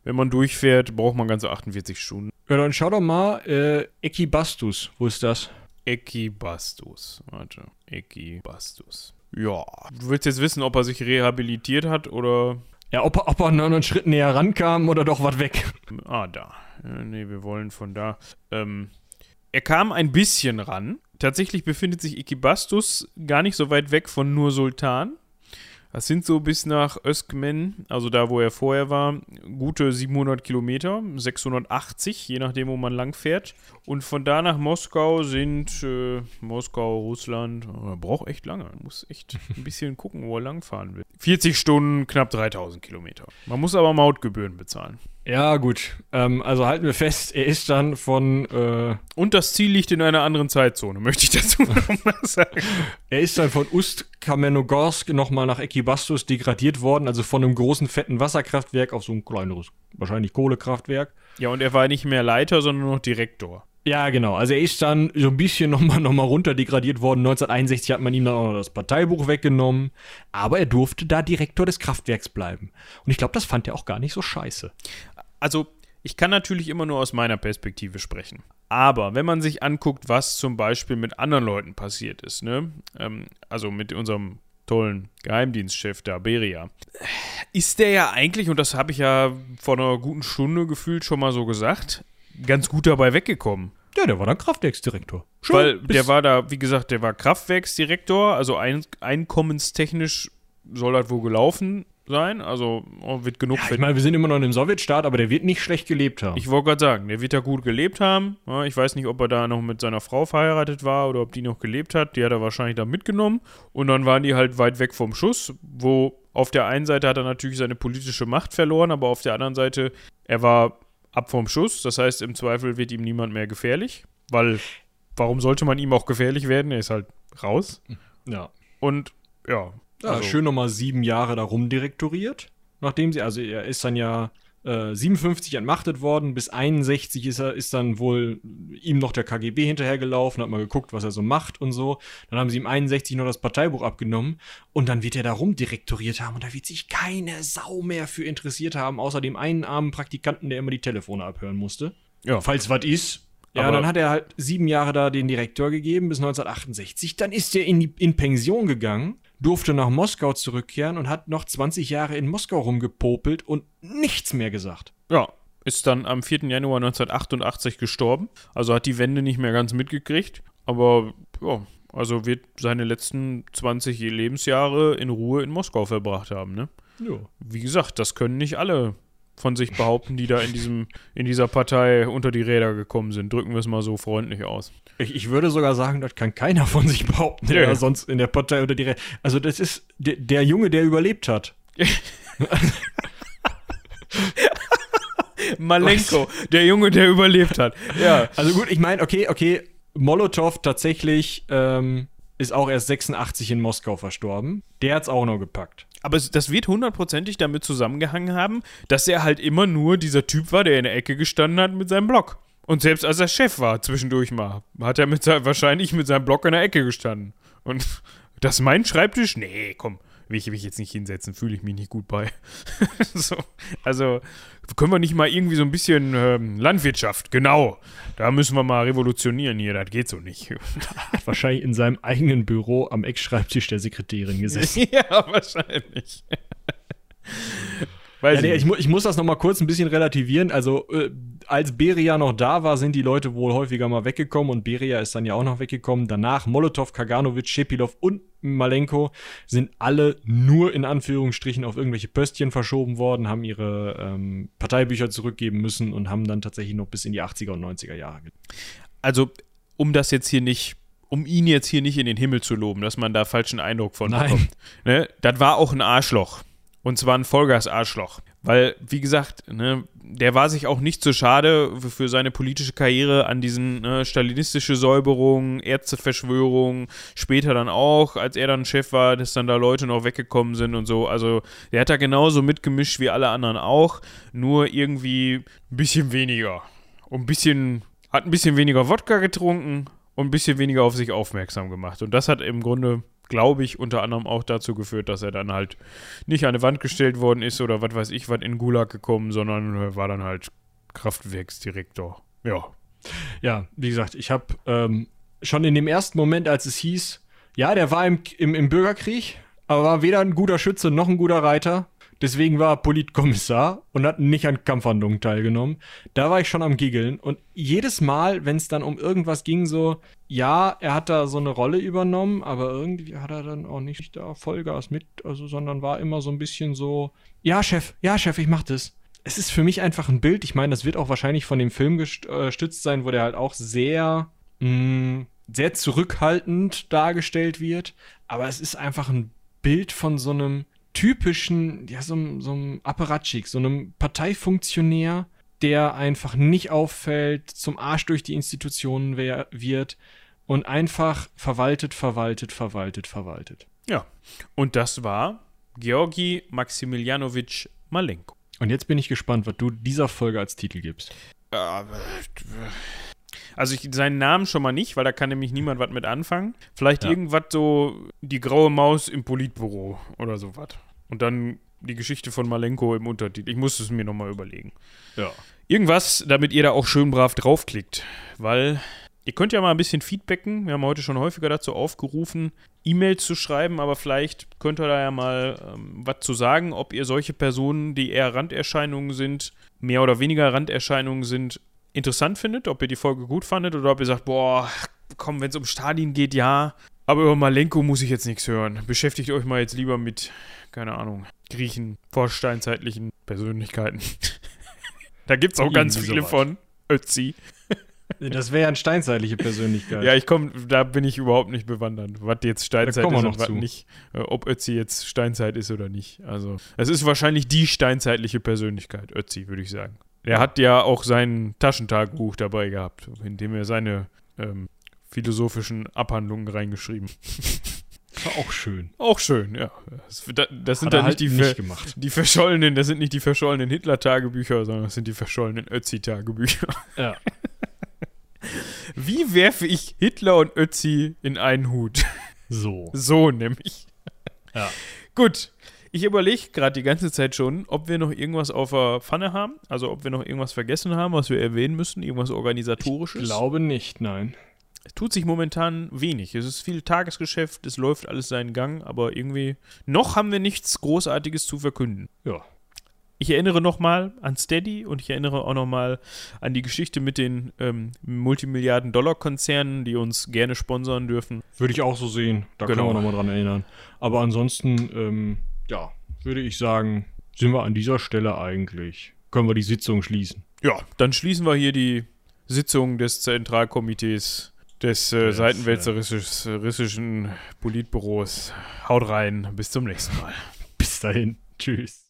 Speaker 1: Wenn man durchfährt, braucht man ganze 48 Stunden.
Speaker 2: Ja, dann schau doch mal, äh, Ekibastus, wo ist das?
Speaker 1: Ekibastus, warte, Ekibastus. Ja, du willst jetzt wissen, ob er sich rehabilitiert hat oder
Speaker 2: ja, ob, ob er noch einen Schritt näher rankam oder doch was weg.
Speaker 1: Ah, da. Ja, nee, wir wollen von da. Ähm, er kam ein bisschen ran. Tatsächlich befindet sich Ikibastus gar nicht so weit weg von Nur Sultan. Das sind so bis nach Öskmen, also da, wo er vorher war, gute 700 Kilometer, 680, je nachdem, wo man lang fährt. Und von da nach Moskau sind äh, Moskau, Russland, er braucht echt lange. Muss echt ein bisschen gucken, wo er langfahren will. 40 Stunden, knapp 3000 Kilometer. Man muss aber Mautgebühren bezahlen.
Speaker 2: Ja, gut. Ähm, also halten wir fest, er ist dann von. Äh,
Speaker 1: Und das Ziel liegt in einer anderen Zeitzone, möchte ich dazu (laughs) nochmal sagen.
Speaker 2: Er ist dann von Ust-Kamenogorsk nochmal nach Ekibastus degradiert worden, also von einem großen, fetten Wasserkraftwerk auf so ein kleineres, wahrscheinlich Kohlekraftwerk.
Speaker 1: Ja, und er war nicht mehr Leiter, sondern noch Direktor.
Speaker 2: Ja, genau. Also er ist dann so ein bisschen nochmal (laughs) noch mal runter degradiert worden. 1961 hat man ihm dann auch noch das Parteibuch weggenommen. Aber er durfte da Direktor des Kraftwerks bleiben. Und ich glaube, das fand er auch gar nicht so scheiße.
Speaker 1: Also, ich kann natürlich immer nur aus meiner Perspektive sprechen. Aber wenn man sich anguckt, was zum Beispiel mit anderen Leuten passiert ist, ne? Ähm, also mit unserem tollen Geheimdienstchef da, Beria, ist der ja eigentlich, und das habe ich ja vor einer guten Stunde gefühlt schon mal so gesagt, ganz gut dabei weggekommen.
Speaker 2: Ja, der war dann Kraftwerksdirektor.
Speaker 1: Schön, Weil der war da, wie gesagt, der war Kraftwerksdirektor, also ein, einkommenstechnisch soll das wohl gelaufen sein. Also oh, wird genug.
Speaker 2: Ja, ich meine, wir sind immer noch in einem Sowjetstaat, aber der wird nicht schlecht gelebt haben.
Speaker 1: Ich wollte gerade sagen, der wird da gut gelebt haben. Ja, ich weiß nicht, ob er da noch mit seiner Frau verheiratet war oder ob die noch gelebt hat. Die hat er wahrscheinlich da mitgenommen. Und dann waren die halt weit weg vom Schuss, wo auf der einen Seite hat er natürlich seine politische Macht verloren, aber auf der anderen Seite, er war ab vom Schuss. Das heißt, im Zweifel wird ihm niemand mehr gefährlich, weil warum sollte man ihm auch gefährlich werden? Er ist halt raus.
Speaker 2: Ja.
Speaker 1: Und ja.
Speaker 2: ja also, schön nochmal sieben Jahre da rumdirektoriert. Nachdem sie, also er ist dann ja äh, 57 entmachtet worden, bis 61 ist er, ist dann wohl ihm noch der KGB hinterhergelaufen, hat mal geguckt, was er so macht und so. Dann haben sie ihm 61 noch das Parteibuch abgenommen und dann wird er da rumdirektoriert haben und da wird sich keine Sau mehr für interessiert haben, außer dem einen armen Praktikanten, der immer die Telefone abhören musste. Ja. Falls was ist. Ja, Aber dann hat er halt sieben Jahre da den Direktor gegeben bis 1968. Dann ist er in, die, in Pension gegangen durfte nach Moskau zurückkehren und hat noch 20 Jahre in Moskau rumgepopelt und nichts mehr gesagt.
Speaker 1: Ja, ist dann am 4. Januar 1988 gestorben. Also hat die Wende nicht mehr ganz mitgekriegt. Aber ja, also wird seine letzten 20 Lebensjahre in Ruhe in Moskau verbracht haben, ne? Ja. Wie gesagt, das können nicht alle von sich behaupten, die da in diesem, in dieser Partei unter die Räder gekommen sind. Drücken wir es mal so freundlich aus.
Speaker 2: Ich, ich würde sogar sagen, das kann keiner von sich behaupten, der ja. sonst in der Partei unter die Räder. Also, das ist der, der Junge, der überlebt hat. (laughs)
Speaker 1: Malenko, Was? der Junge, der überlebt hat. Ja.
Speaker 2: Also gut, ich meine, okay, okay, Molotow tatsächlich ähm, ist auch erst 86 in Moskau verstorben. Der hat's auch noch gepackt.
Speaker 1: Aber das wird hundertprozentig damit zusammengehangen haben, dass er halt immer nur dieser Typ war, der in der Ecke gestanden hat mit seinem Block. Und selbst als er Chef war, zwischendurch mal, hat er mit, wahrscheinlich mit seinem Block in der Ecke gestanden. Und (laughs) das ist mein Schreibtisch? Nee, komm, will ich mich jetzt nicht hinsetzen, fühle ich mich nicht gut bei. (laughs) so, also können wir nicht mal irgendwie so ein bisschen ähm, Landwirtschaft, genau. Da müssen wir mal revolutionieren hier, das geht so nicht. (laughs)
Speaker 2: Hat wahrscheinlich in seinem eigenen Büro am Eckschreibtisch der Sekretärin gesessen. (laughs)
Speaker 1: ja, wahrscheinlich.
Speaker 2: Weiß ja, nee, ich, mu ich, muss das noch mal kurz ein bisschen relativieren. Also, äh, als Beria noch da war, sind die Leute wohl häufiger mal weggekommen und Beria ist dann ja auch noch weggekommen. Danach Molotow, Kaganovic, Schepilov und Malenko sind alle nur in Anführungsstrichen auf irgendwelche Pöstchen verschoben worden, haben ihre ähm, Parteibücher zurückgeben müssen und haben dann tatsächlich noch bis in die 80er und 90er Jahre.
Speaker 1: Also, um das jetzt hier nicht um ihn jetzt hier nicht in den Himmel zu loben, dass man da falschen Eindruck von
Speaker 2: Nein. bekommt.
Speaker 1: Ne? Das war auch ein Arschloch. Und zwar ein Vollgas-Arschloch. Weil, wie gesagt, ne, der war sich auch nicht so schade für seine politische Karriere an diesen ne, stalinistische Säuberung, Ärzteverschwörung, später dann auch, als er dann Chef war, dass dann da Leute noch weggekommen sind und so. Also, der hat da genauso mitgemischt wie alle anderen auch, nur irgendwie ein bisschen weniger. Und ein bisschen, hat ein bisschen weniger Wodka getrunken und ein bisschen weniger auf sich aufmerksam gemacht. Und das hat im Grunde glaube ich, unter anderem auch dazu geführt, dass er dann halt nicht an eine Wand gestellt worden ist oder was weiß ich, was in Gulag gekommen, sondern war dann halt Kraftwerksdirektor. Ja.
Speaker 2: Ja, wie gesagt, ich habe ähm, schon in dem ersten Moment, als es hieß, ja, der war im, im, im Bürgerkrieg, aber war weder ein guter Schütze noch ein guter Reiter. Deswegen war er Politkommissar und hat nicht an Kampfhandlungen teilgenommen. Da war ich schon am Giggeln. Und jedes Mal, wenn es dann um irgendwas ging, so, ja, er hat da so eine Rolle übernommen, aber irgendwie hat er dann auch nicht da Vollgas mit, also, sondern war immer so ein bisschen so, ja, Chef, ja, Chef, ich mach das. Es ist für mich einfach ein Bild. Ich meine, das wird auch wahrscheinlich von dem Film äh, gestützt sein, wo der halt auch sehr, mh, mm, sehr zurückhaltend dargestellt wird. Aber es ist einfach ein Bild von so einem typischen, ja, so, so einem Apparatschik, so einem Parteifunktionär, der einfach nicht auffällt, zum Arsch durch die Institutionen wer wird und einfach verwaltet, verwaltet, verwaltet, verwaltet.
Speaker 1: Ja, und das war Georgi Maximilianowitsch Malenko.
Speaker 2: Und jetzt bin ich gespannt, was du dieser Folge als Titel gibst.
Speaker 1: Also ich, seinen Namen schon mal nicht, weil da kann nämlich niemand was mit anfangen. Vielleicht ja. irgendwas so die graue Maus im Politbüro oder sowas. Und dann die Geschichte von Malenko im Untertitel. Ich muss es mir nochmal überlegen.
Speaker 2: Ja.
Speaker 1: Irgendwas, damit ihr da auch schön brav draufklickt. Weil ihr könnt ja mal ein bisschen feedbacken. Wir haben heute schon häufiger dazu aufgerufen, E-Mails zu schreiben, aber vielleicht könnt ihr da ja mal ähm, was zu sagen, ob ihr solche Personen, die eher Randerscheinungen sind, mehr oder weniger Randerscheinungen sind, interessant findet, ob ihr die Folge gut fandet oder ob ihr sagt, boah, komm, wenn es um Stalin geht, ja. Aber über Malenko muss ich jetzt nichts hören. Beschäftigt euch mal jetzt lieber mit keine Ahnung, Griechen, vorsteinzeitlichen Persönlichkeiten. (laughs) da gibt es auch ganz viele von. Ötzi.
Speaker 2: Das wäre ja eine steinzeitliche Persönlichkeit.
Speaker 1: Ja, ich komme, da bin ich überhaupt nicht bewandert, was jetzt Steinzeit ist und was nicht, äh, ob Ötzi jetzt Steinzeit ist oder nicht. Also, es ist wahrscheinlich die steinzeitliche Persönlichkeit, Ötzi, würde ich sagen. Er hat ja auch sein Taschentagebuch dabei gehabt, in dem er seine ähm, philosophischen Abhandlungen reingeschrieben.
Speaker 2: War auch schön.
Speaker 1: Auch schön, ja. Das, das, sind dann
Speaker 2: halt
Speaker 1: nicht die,
Speaker 2: nicht gemacht.
Speaker 1: die verschollenen, das sind nicht die verschollenen Hitler-Tagebücher, sondern das sind die verschollenen Ötzi-Tagebücher.
Speaker 2: Ja.
Speaker 1: Wie werfe ich Hitler und Ötzi in einen Hut?
Speaker 2: So.
Speaker 1: So nämlich.
Speaker 2: Ja.
Speaker 1: Gut. Ich überlege gerade die ganze Zeit schon, ob wir noch irgendwas auf der Pfanne haben. Also ob wir noch irgendwas vergessen haben, was wir erwähnen müssen. Irgendwas organisatorisches.
Speaker 2: Glaube nicht, nein.
Speaker 1: Es tut sich momentan wenig. Es ist viel Tagesgeschäft, es läuft alles seinen Gang, aber irgendwie noch haben wir nichts Großartiges zu verkünden.
Speaker 2: Ja.
Speaker 1: Ich erinnere nochmal an Steady und ich erinnere auch nochmal an die Geschichte mit den ähm, Multimilliarden-Dollar-Konzernen, die uns gerne sponsern dürfen.
Speaker 2: Würde ich auch so sehen. Da
Speaker 1: Genau.
Speaker 2: können wir nochmal dran erinnern. Aber ansonsten, ähm, ja, würde ich sagen, sind wir an dieser Stelle eigentlich. Können wir die Sitzung schließen.
Speaker 1: Ja, dann schließen wir hier die Sitzung des Zentralkomitees des äh,
Speaker 2: Des,
Speaker 1: seitenwälzerischen Politbüros. Haut rein, bis zum nächsten Mal.
Speaker 2: Bis dahin. Tschüss.